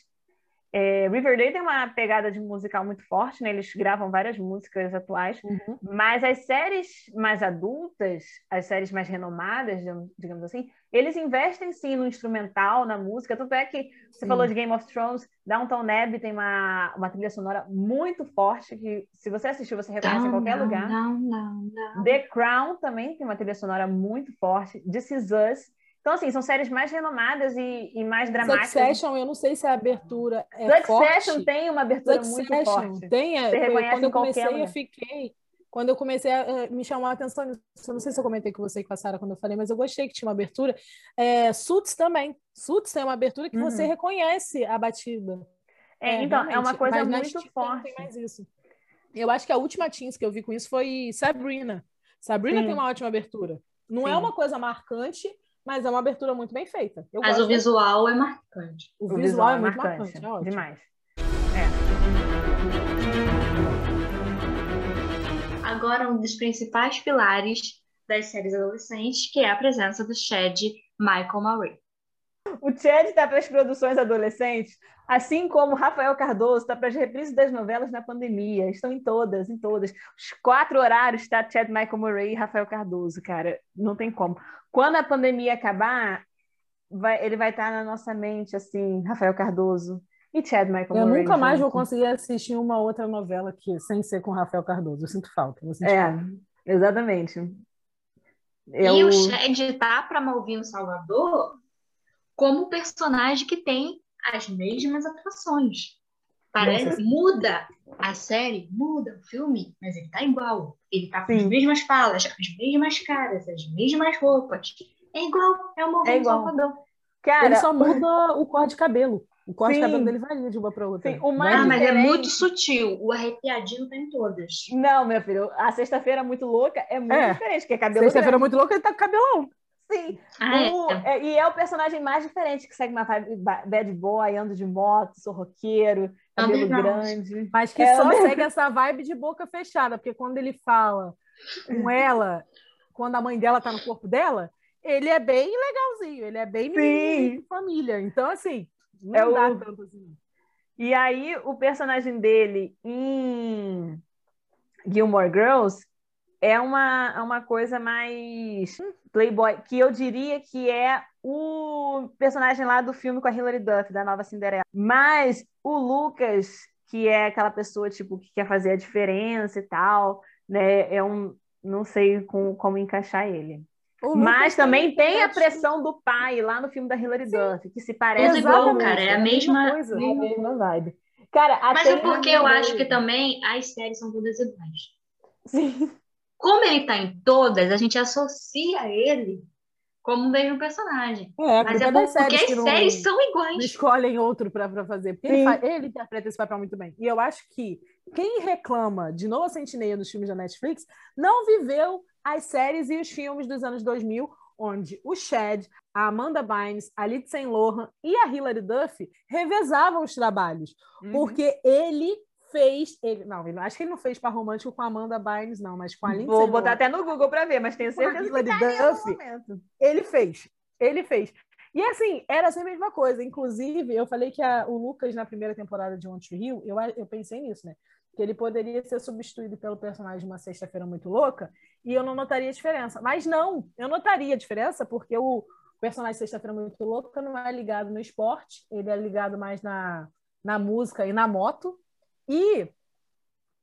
É, Riverdale tem uma pegada de musical muito forte, né? Eles gravam várias músicas atuais, Uhum. mas as séries mais adultas, as séries mais renomadas, digamos- assim, eles investem sim no instrumental, na música. Tanto é que você Sim. falou de Game of Thrones, Downton Abbey tem uma, uma trilha sonora muito forte que, se você assistir, você reconhece em qualquer não, lugar. Não, não, não. The Crown também tem uma trilha sonora muito forte. This Is Us. Então, assim, são séries mais renomadas e, e mais dramáticas. Succession, eu não sei se a abertura é Succession forte. tem uma abertura muito Succession forte. tem. é, Você reconhece quando eu comecei, qualquer eu fiquei. Quando eu comecei a eh, me chamar a atenção eu não sei se eu comentei com você e com a Sara quando eu falei, mas eu gostei que tinha uma abertura. É, Suits também. Suits tem uma abertura que você Uhum. reconhece a batida. É, então, é uma coisa muito forte. Eu acho que a última teens que eu vi com isso foi Sabrina. Sabrina Sim. tem uma ótima abertura. Não é Sim. uma coisa marcante, mas é uma abertura muito bem feita. Eu Mas gosto o visual é marcante. O visual, é muito marcante. é ótimo. demais. Agora, um dos principais pilares das séries adolescentes, que é a presença do Chad Michael Murray. O Chad está para as produções adolescentes, assim como Rafael Cardoso está para as reprises das novelas na pandemia. Estão em todas, em todas. Os quatro horários está Chad Michael Murray e Rafael Cardoso, cara. Não tem como. Quando a pandemia acabar, vai- ele vai estar na nossa mente, assim, Rafael Cardoso e Chad Michael Eu Murray. nunca mais vou conseguir assistir uma outra novela que, sem ser com Rafael Cardoso. Eu sinto falta. Eu sinto É, falta. exatamente. E Eu... o Chad tá para Malvino Salvador como personagem que tem as mesmas atrações. Parece, Nossa. muda a série, muda o filme, mas ele tá igual. Ele tá com as Sim. mesmas falas, as mesmas caras, as mesmas roupas. É igual, é o Malvino É igual. Salvador. Cara, Ele só muda o cor de cabelo. O corte de cabelo dele varia de uma para outra. Sim, o mais Ah, mas é muito sutil. O arrepiadinho tá em todas. Não, meu filho, a sexta-feira muito louca é muito É. diferente, que é cabelo Sexta-feira muito louca, ele tá com cabelão. Sim. Ah, O- é. é, e é o personagem mais diferente, que segue uma vibe ba- bad boy, ando de moto, sou roqueiro, cabelo grande. Mas que É, só né? segue essa vibe de boca fechada, porque quando ele fala com ela, quando a mãe dela tá no corpo dela, ele é bem legalzinho, ele é bem de família. Então, assim, não É dá o- tanto assim. E aí, o personagem dele em Gilmore Girls é uma, é uma coisa mais playboy, que eu diria que é o personagem lá do filme com a Hilary Duff, da nova Cinderela. Mas o Lucas, que é aquela pessoa tipo que quer fazer a diferença e tal, né? É um, não sei com, como encaixar ele. Mas também tem a pressão do pai lá no filme da Hilary Sim. Duff, que se parece igual, cara, é a mesma coisa, é a mesma vibe. Cara, Mas é porque eu acho que também as séries são todas iguais. Sim. Como ele tá em todas, a gente associa ele como o mesmo personagem. É, Mas é porque séries as séries são iguais. Escolhem outro para fazer. Porque ele, faz, ele, interpreta esse papel muito bem. E eu acho que quem reclama de Noah Centineo nos filmes da Netflix não viveu as séries e os filmes dos anos 2000, onde o Chad, a Amanda Bynes, a Lindsay Lohan e a Hilary Duff revezavam os trabalhos. Uhum. Porque ele fez. Ele, não, ele, acho que ele não fez par romântico com a Amanda Bynes, não, mas com a Lindsay Vou botar até no Google para ver, mas tenho certeza que Duff, ele fez. Ele fez. E assim, era a mesma coisa. Inclusive, eu falei que a, o Lucas, na primeira temporada de One Tree Hill, eu, eu pensei nisso, né? Que ele poderia ser substituído pelo personagem de uma sexta-feira muito louca, e eu não notaria diferença. Mas não, eu notaria a diferença, porque o personagem sexta-feira muito louca não é ligado no esporte, ele é ligado mais na, na música e na moto. E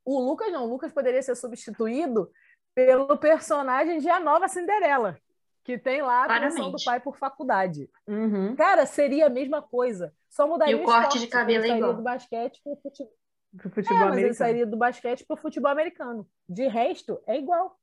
o Lucas não, o Lucas poderia ser substituído pelo personagem de A Nova Cinderela, que tem lá a pressão do pai por faculdade. Uhum. Cara, seria a mesma coisa. Só mudaria e o corte de cabelo ele igual. do basquete pro futebol. Pro futebol é, americano. mas ele sairia do basquete pro futebol americano. De resto, é igual.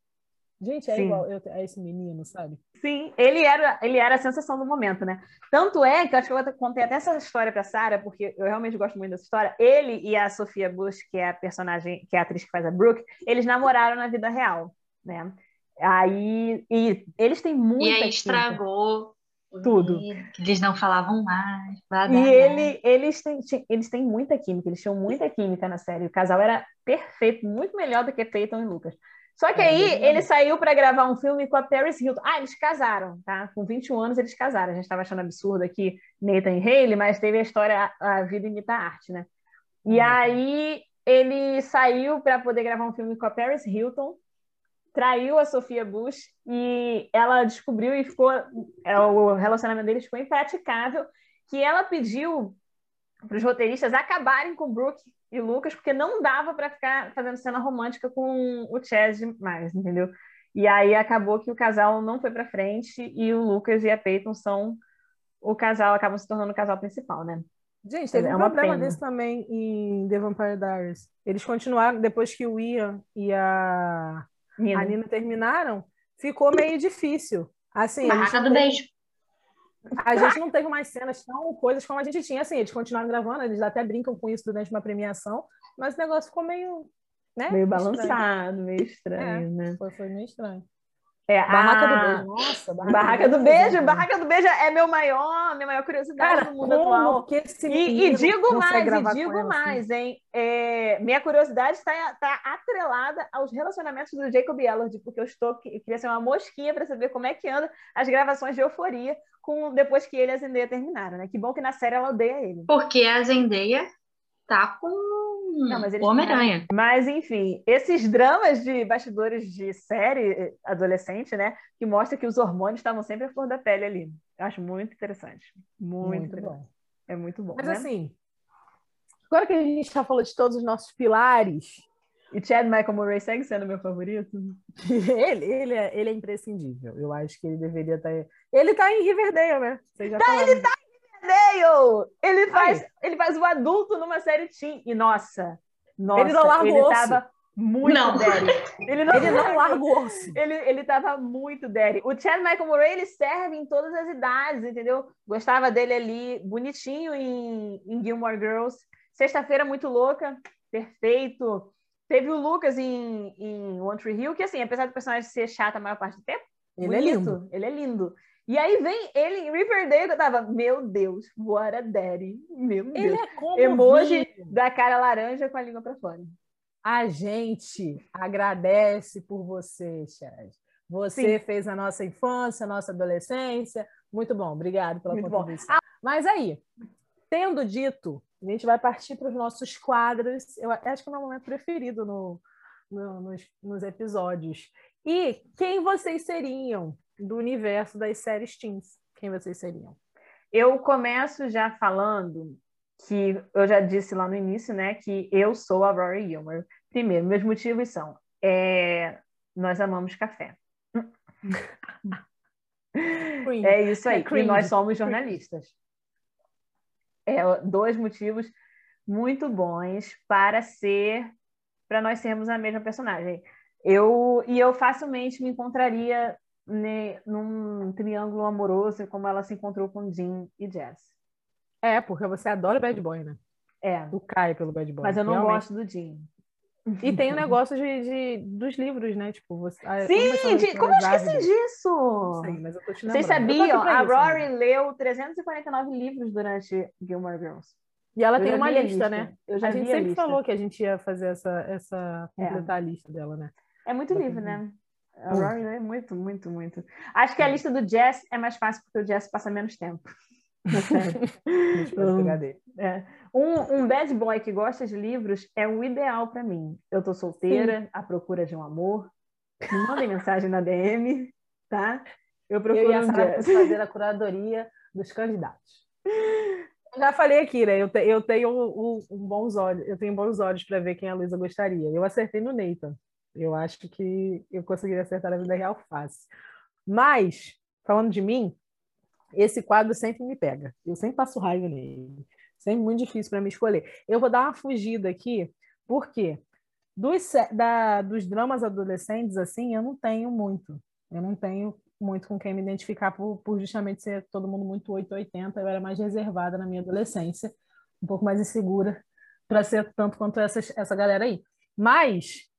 Gente, é Sim. igual eu, a esse menino, sabe? Sim, ele era, ele era a sensação do momento, né? Tanto é que eu acho que eu contei até essa história para Sara, porque eu realmente gosto muito dessa história. Ele e a Sofia Bush, que é a personagem, que é a atriz que faz a Brooke, eles namoraram na vida real, né? Aí e eles têm muita E aí estragou tudo. Eles não falavam mais. Blá, blá, e ele, eles, têm, eles têm muita química, eles tinham muita química na série. O casal era perfeito, muito melhor do que Peyton e Lucas. Só que aí ele saiu para gravar um filme com a Paris Hilton. Ah, eles casaram, tá? Com 21 anos eles casaram. A gente estava achando absurdo aqui Nathan e Haley, mas teve a história A Vida Imita a Arte, né? E uhum. aí ele saiu para poder gravar um filme com a Paris Hilton, traiu a Sofia Bush e ela descobriu e ficou é, o relacionamento deles ficou impraticável, que ela pediu para os roteiristas acabarem com Brooke e Lucas, porque não dava para ficar fazendo cena romântica com o Chad mais, entendeu? E aí acabou que o casal não foi para frente e o Lucas e a Peyton são o casal, acabam se tornando o casal principal, né? Gente, teve é um problema pena. desse também em The Vampire Diaries. Eles continuaram, depois que o Ian e a Nina, a Nina terminaram, ficou meio difícil. Assim, Barraca do beijo. A gente não teve mais cenas tão coisas como a gente tinha. Assim, eles continuaram gravando, eles até brincam com isso durante uma premiação, mas o negócio ficou meio. Né? Meio balançado, meio estranho, é, né? Foi, foi meio estranho. É, Barraca a... do Beijo. Nossa, Barraca, Barraca do, Beijo. Beijo. Barraca do Beijo é meu maior, minha maior curiosidade Cara, do mundo atual. E, e, digo mais, e digo assim? mais, assim. hein? É, minha curiosidade está tá atrelada aos relacionamentos do Jacob Elord, porque eu estou eu queria ser uma mosquinha para saber como é que anda as gravações de Euforia com depois que ele e a Zendaya terminaram, né? Que bom que na série ela odeia ele. Porque a Zendaya tá com Homem-Aranha. Mas, enfim, esses dramas de bastidores de série adolescente, né? Que mostra que os hormônios estavam sempre à flor da pele ali. Eu acho muito interessante. Muito, muito bom. É muito bom. Mas né? assim, agora que a gente já falou de todos os nossos pilares. E Chad Michael Murray segue sendo meu favorito? ele, ele, é, ele é imprescindível. Eu acho que ele deveria estar. Tá... Ele está em Riverdale, né? Tá, ele tá Riverdale! Ele faz, ele faz o adulto numa série teen. E nossa, nossa ele não larga ele o osso. tava muito não. daddy. Ele não, ele não larga o osso. Ele, ele tava muito daddy. O Chad Michael Murray, ele serve em todas as idades, entendeu? Gostava dele ali, bonitinho em, em Gilmore Girls. Sexta-feira, muito louca, perfeito. Teve o Lucas em, em One Tree Hill, que assim, apesar do personagem ser chato a maior parte do tempo, ele é bonito, é lindo. Ele é lindo. E aí vem ele em Riverdale, que eu tava, meu Deus, what a daddy. Meu Deus. Ele é como Emoji da cara laranja com a língua para fora. A gente agradece por você, Chad. Você Sim. fez a nossa infância, a nossa adolescência. Muito bom, obrigado pela Muito contribuição. Bom. Mas aí, tendo dito, a gente vai partir para os nossos quadros. Eu acho que é o meu momento preferido no, no, nos, nos episódios. E quem vocês seriam do universo das séries teens? Quem vocês seriam? Eu começo já falando que eu já disse lá no início, né, que eu sou a Rory Gilmore. Primeiro, meus motivos são: é, nós amamos café. é isso aí. É e nós somos jornalistas. É, dois motivos muito bons para ser, para nós sermos a mesma personagem. Eu e eu facilmente me encontraria ne, num triângulo amoroso como ela se encontrou com Jim e Jess. É, porque você adora Bad Boy, né? É. Do Kai pelo Bad Boy. Mas eu não Realmente. gosto do Jim. E tem o negócio de, de, dos livros, né? Tipo, você, Sim, de, como eu esqueci disso? Sim, mas eu tô te Vocês sabiam? A Rory né? leu 349 livros durante Gilmore Girls. E ela eu tem uma lista, lista, né? Eu já a gente sempre a falou que a gente ia fazer essa, essa completar é. a lista dela, né? É muito livro, né? A Rory é muito, muito, muito. Acho que a lista do Jess é mais fácil porque o Jess passa menos tempo. é. um, um bad boy que gosta de livros é o ideal para mim. Eu tô solteira, Sim. à procura de um amor. Me mandem mensagem na DM, tá? Eu procuro eu um fazer a curadoria dos candidatos. Eu já falei aqui, né? Eu, te, eu tenho um, um, bons olhos, eu tenho bons olhos para ver quem a Luísa gostaria. Eu acertei no Nathan. Eu acho que eu conseguiria acertar na vida real fácil. Mas, falando de mim, esse quadro sempre me pega. Eu sempre passo raiva nele. Sempre muito difícil para me escolher. Eu vou dar uma fugida aqui, porque dos, da, dos dramas adolescentes, assim, eu não tenho muito. Eu não tenho muito com quem me identificar por, por justamente ser todo mundo muito 880. Eu era mais reservada na minha adolescência, um pouco mais insegura para ser tanto quanto essa, essa galera aí. Mas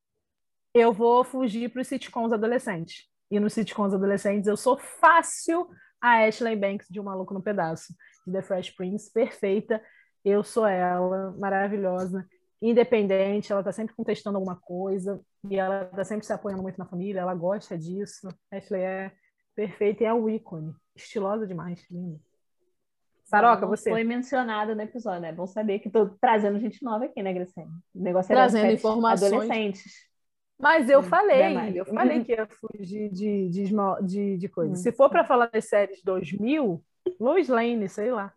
eu vou fugir para os sitcoms adolescentes. E nos sitcoms adolescentes eu sou fácil a Ashley Banks de Um Maluco no Pedaço, de The Fresh Prince, perfeita. Eu sou ela, maravilhosa, independente, ela está sempre contestando alguma coisa e ela está sempre se apoiando muito na família, ela gosta disso. Ashley é perfeita e é um ícone, estilosa demais, linda. Saroca, você. Foi mencionada no episódio, né? Bom saber que estou trazendo gente nova aqui, né, Graciane? O negócio é Trazendo informações. Adolescentes. Mas eu falei, eu falei que ia fugir de, de, de, de coisa. Hum. Se for para falar das séries 2000, Lois Lane, sei lá,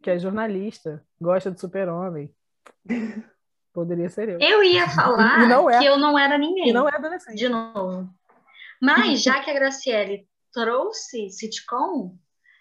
que é jornalista, gosta de super-homem. Poderia ser eu. Eu ia falar é. que eu não era ninguém. E não é adolescente. De novo. Mas, já que a Graciele trouxe sitcom,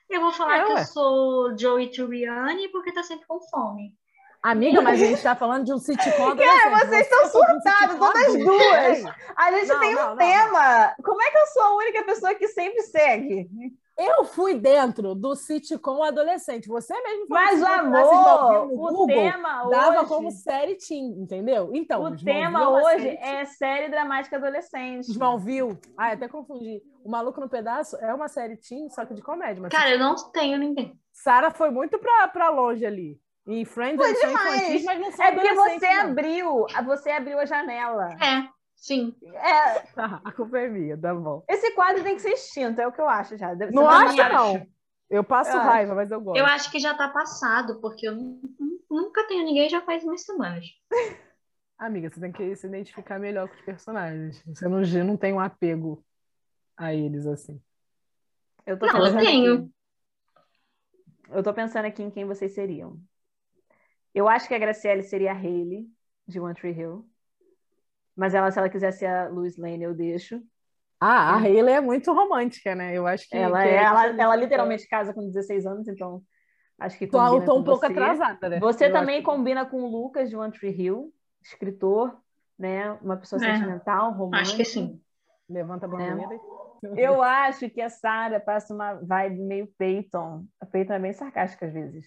eu vou falar é, que ué. eu sou Joey Tribbiani porque tá sempre com fome. Amiga, mas a gente está falando de um sitcom. Cara, vocês estão surtados, todas duas. A gente não, tem um não, tema. Não. Como é que eu sou a única pessoa que sempre segue? Eu fui dentro do sitcom adolescente. Você mesmo falou Mas, amor, o Google, tema dava hoje... como série teen, entendeu? Então, o tema hoje série é série dramática adolescente. Smallville. Ah, até confundi. O Maluco no Pedaço é uma série teen, só que de comédia. Mas Cara, eu não tenho ninguém. Sara foi muito pra, pra longe ali. Em Friends Foi demais. mas não são É porque você não. abriu, você abriu a janela. É, sim. É. Tá, a culpa é minha, tá bom. Esse quadro tem que ser extinto, é o que eu acho já. Você não acho, não. Eu passo eu raiva, acho. mas eu gosto. Eu acho que já tá passado, porque eu nunca tenho ninguém já faz umas semanas. Amiga, você tem que se identificar melhor com os personagens. Você não, não tem um apego a eles, assim. Eu tô não, eu tenho. Aqui. Eu tô pensando aqui em quem vocês seriam. Eu acho que a Graciele seria a Hayley, de One Tree Hill. Mas ela, se ela quiser ser a Louise Lane, eu deixo. Ah, a Hayley é muito romântica, né? Eu acho que. Ela, que é, ela, ela literalmente casa com 16 anos, então acho que. Tô, tô um pouco você. atrasada, né? Você eu também combina que... com o Lucas de One Tree Hill, escritor, né? Uma pessoa é, sentimental, romântica. Acho que sim. Levanta a bandeira. É. Eu acho que a Sarah passa uma vibe meio Peyton. A Peyton é bem sarcástica às vezes.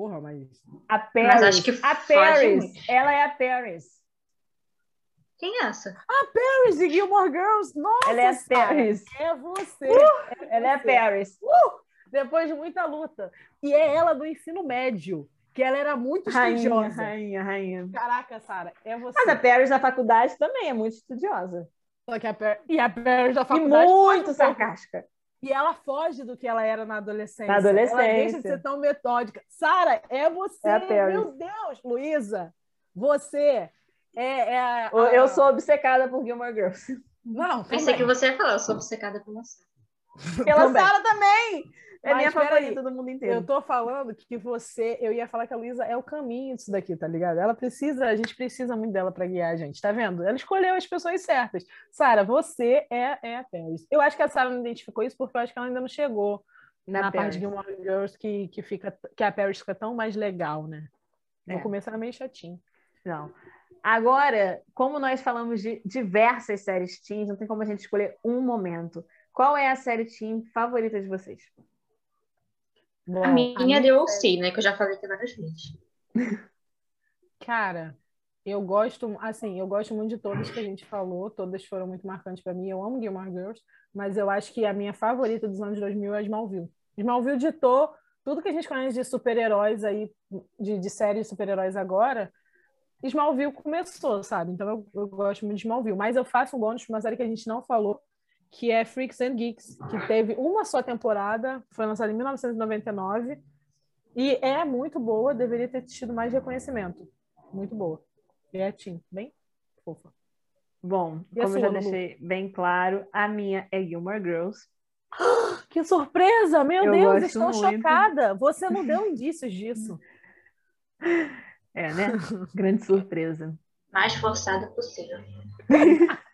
Porra, mas. A Paris. Mas acho que a Paris. Ela é a Paris. Quem é essa? A Paris de Gilmore Girls. Nossa, ela é a Paris. É você. Uh, ela é a Paris. Uh, depois de muita luta. E é ela do ensino médio. Que ela era muito rainha, estudiosa. Rainha, rainha. Caraca, Sara, é você. Mas a Paris na faculdade também é muito estudiosa. Só que a Paris, e a Paris da faculdade. E muito sarcástica. E ela foge do que ela era na adolescência. Na adolescência. Ela deixa de ser tão metódica. Sara, é você. É Meu Deus, Luísa. Você É, é a. Eu sou obcecada por Gilmore Girls. Não, pensei que você ia falar, eu sou obcecada pela Sarah. Pela também. Sarah também! É Mas, minha favorita aí, do mundo inteiro. Eu tô falando que você, eu ia falar que a Luísa é o caminho disso daqui, tá ligado? Ela precisa, a gente precisa muito dela para guiar a gente, tá vendo? Ela escolheu as pessoas certas. Sara, você é, é a Paris. Eu acho que a Sara não identificou isso porque eu acho que ela ainda não chegou na, na parte de Gilmore Girls que, que, fica, que a Paris fica tão mais legal, né? No é. começo era meio chatinho. Não. Agora, como nós falamos de diversas séries teens, não tem como a gente escolher um momento. Qual é a série teen favorita de vocês? Bom, a minha a deu sei, né? Que eu já falei aqui várias vezes. Cara, eu gosto, assim, eu gosto muito de todas que a gente falou, todas foram muito marcantes para mim. Eu amo Gilmore Girls, mas eu acho que a minha favorita dos anos 2000 é Smallville. Smallville ditou tudo que a gente conhece de super-heróis aí, de, de séries de super-heróis agora, Smallville começou, sabe? Então eu, eu, gosto muito de Smallville. Mas eu faço um bônus para uma série que a gente não falou, que é Freaks and Geeks, que teve uma só temporada, foi lançada em 1999, e é muito boa, deveria ter tido mais reconhecimento. Muito boa. E é Tim, bem fofa. Bom, e como eu já deixei bem claro, a minha é Gilmore Girls. Que surpresa! Meu eu Deus, estou muito. chocada. Você não deu indícios disso. É, né? Grande surpresa. Mais forçada possível.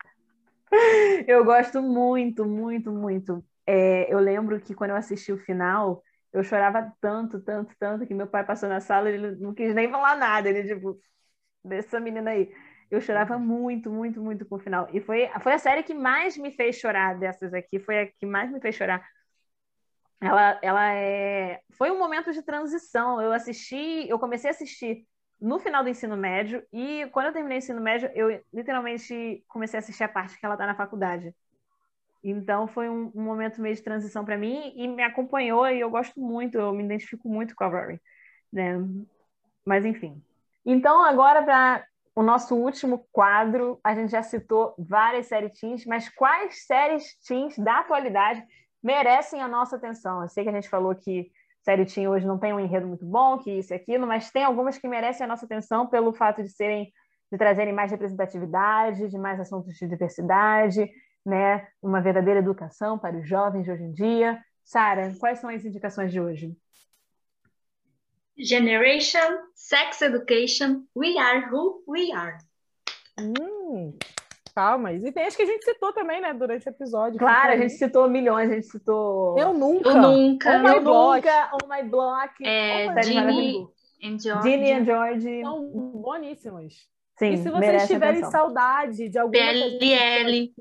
eu gosto muito, muito, muito. É, eu lembro que quando eu assisti o final, eu chorava tanto, tanto, tanto, que meu pai passou na sala e ele não quis nem falar nada. Ele, tipo, deixa essa menina aí. Eu chorava muito, muito, muito com o final. E foi, foi a série que mais me fez chorar dessas aqui. Foi a que mais me fez chorar. Ela, ela é... Foi um momento de transição. Eu assisti, eu comecei a assistir no final do ensino médio, e quando eu terminei o ensino médio, eu literalmente comecei a assistir a parte que ela está na faculdade. Então foi um, um momento meio de transição para mim e me acompanhou e eu gosto muito, eu me identifico muito com a Rory, né? Mas enfim. Então agora para o nosso último quadro, a gente já citou várias séries teens, mas quais séries teens da atualidade merecem a nossa atenção? Eu sei que a gente falou que série Teen hoje não tem um enredo muito bom, que isso e aquilo, mas tem algumas que merecem a nossa atenção pelo fato de serem de trazerem mais representatividade, de mais assuntos de diversidade, né? Uma verdadeira educação para os jovens de hoje em dia. Sara, quais são as indicações de hoje? Generation, Sex Education, We Are Who We Are. Hum, palmas. E tem as que a gente citou também, né, durante o episódio. Claro, a gente citou milhões, a gente citou. Eu nunca. Eu nunca. Oh my block. Oh my block. É, oh Ginny and George. Ginny and George. São boníssimas. Sim, e se vocês tiverem atenção. saudade de alguma PLL.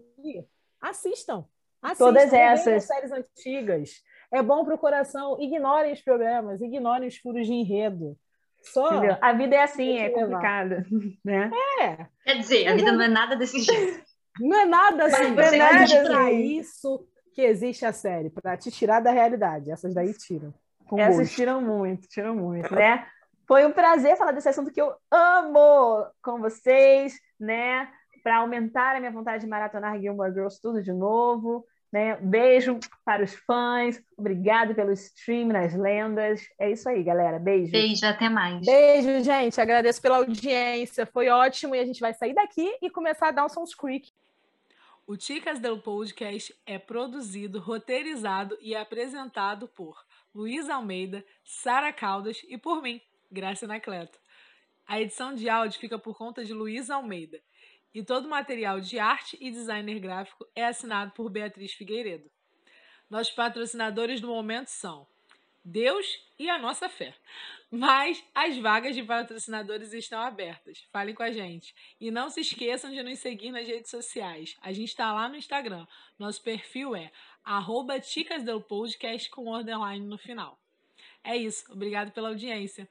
assistam. Assistam. Todas essas. séries antigas. É bom para o coração. Ignorem os problemas, ignorem os furos de enredo. Só a vida é assim, é complicada, né? É. Quer dizer, a vida não é nada desse jeito. Não é nada assim. Não é nada assim. para isso que existe a série, para te tirar da realidade. Essas daí tiram. Essas gosto. tiram muito, tiram muito, né? Foi um prazer falar desse assunto que eu amo com vocês, né? Para aumentar a minha vontade de maratonar Gilmore Girls tudo de novo. Né? Beijo para os fãs. Obrigado pelo stream nas lendas. É isso aí, galera. Beijo. Beijo, até mais. Beijo, gente. Agradeço pela audiência. Foi ótimo e a gente vai sair daqui e começar a Dawson's Creek. O Ticas del Podcast é produzido, roteirizado e apresentado por Luiz Almeida, Sara Caldas e por mim, Graça Anacleto. A edição de áudio fica por conta de Luiz Almeida e todo o material de arte e designer gráfico é assinado por Beatriz Figueiredo. Nossos patrocinadores do momento são Deus e a nossa fé. Mas as vagas de patrocinadores estão abertas. Falem com a gente. E não se esqueçam de nos seguir nas redes sociais. A gente está lá no Instagram. Nosso perfil é ticasdelpodcast com underline no final. É isso. Obrigado pela audiência.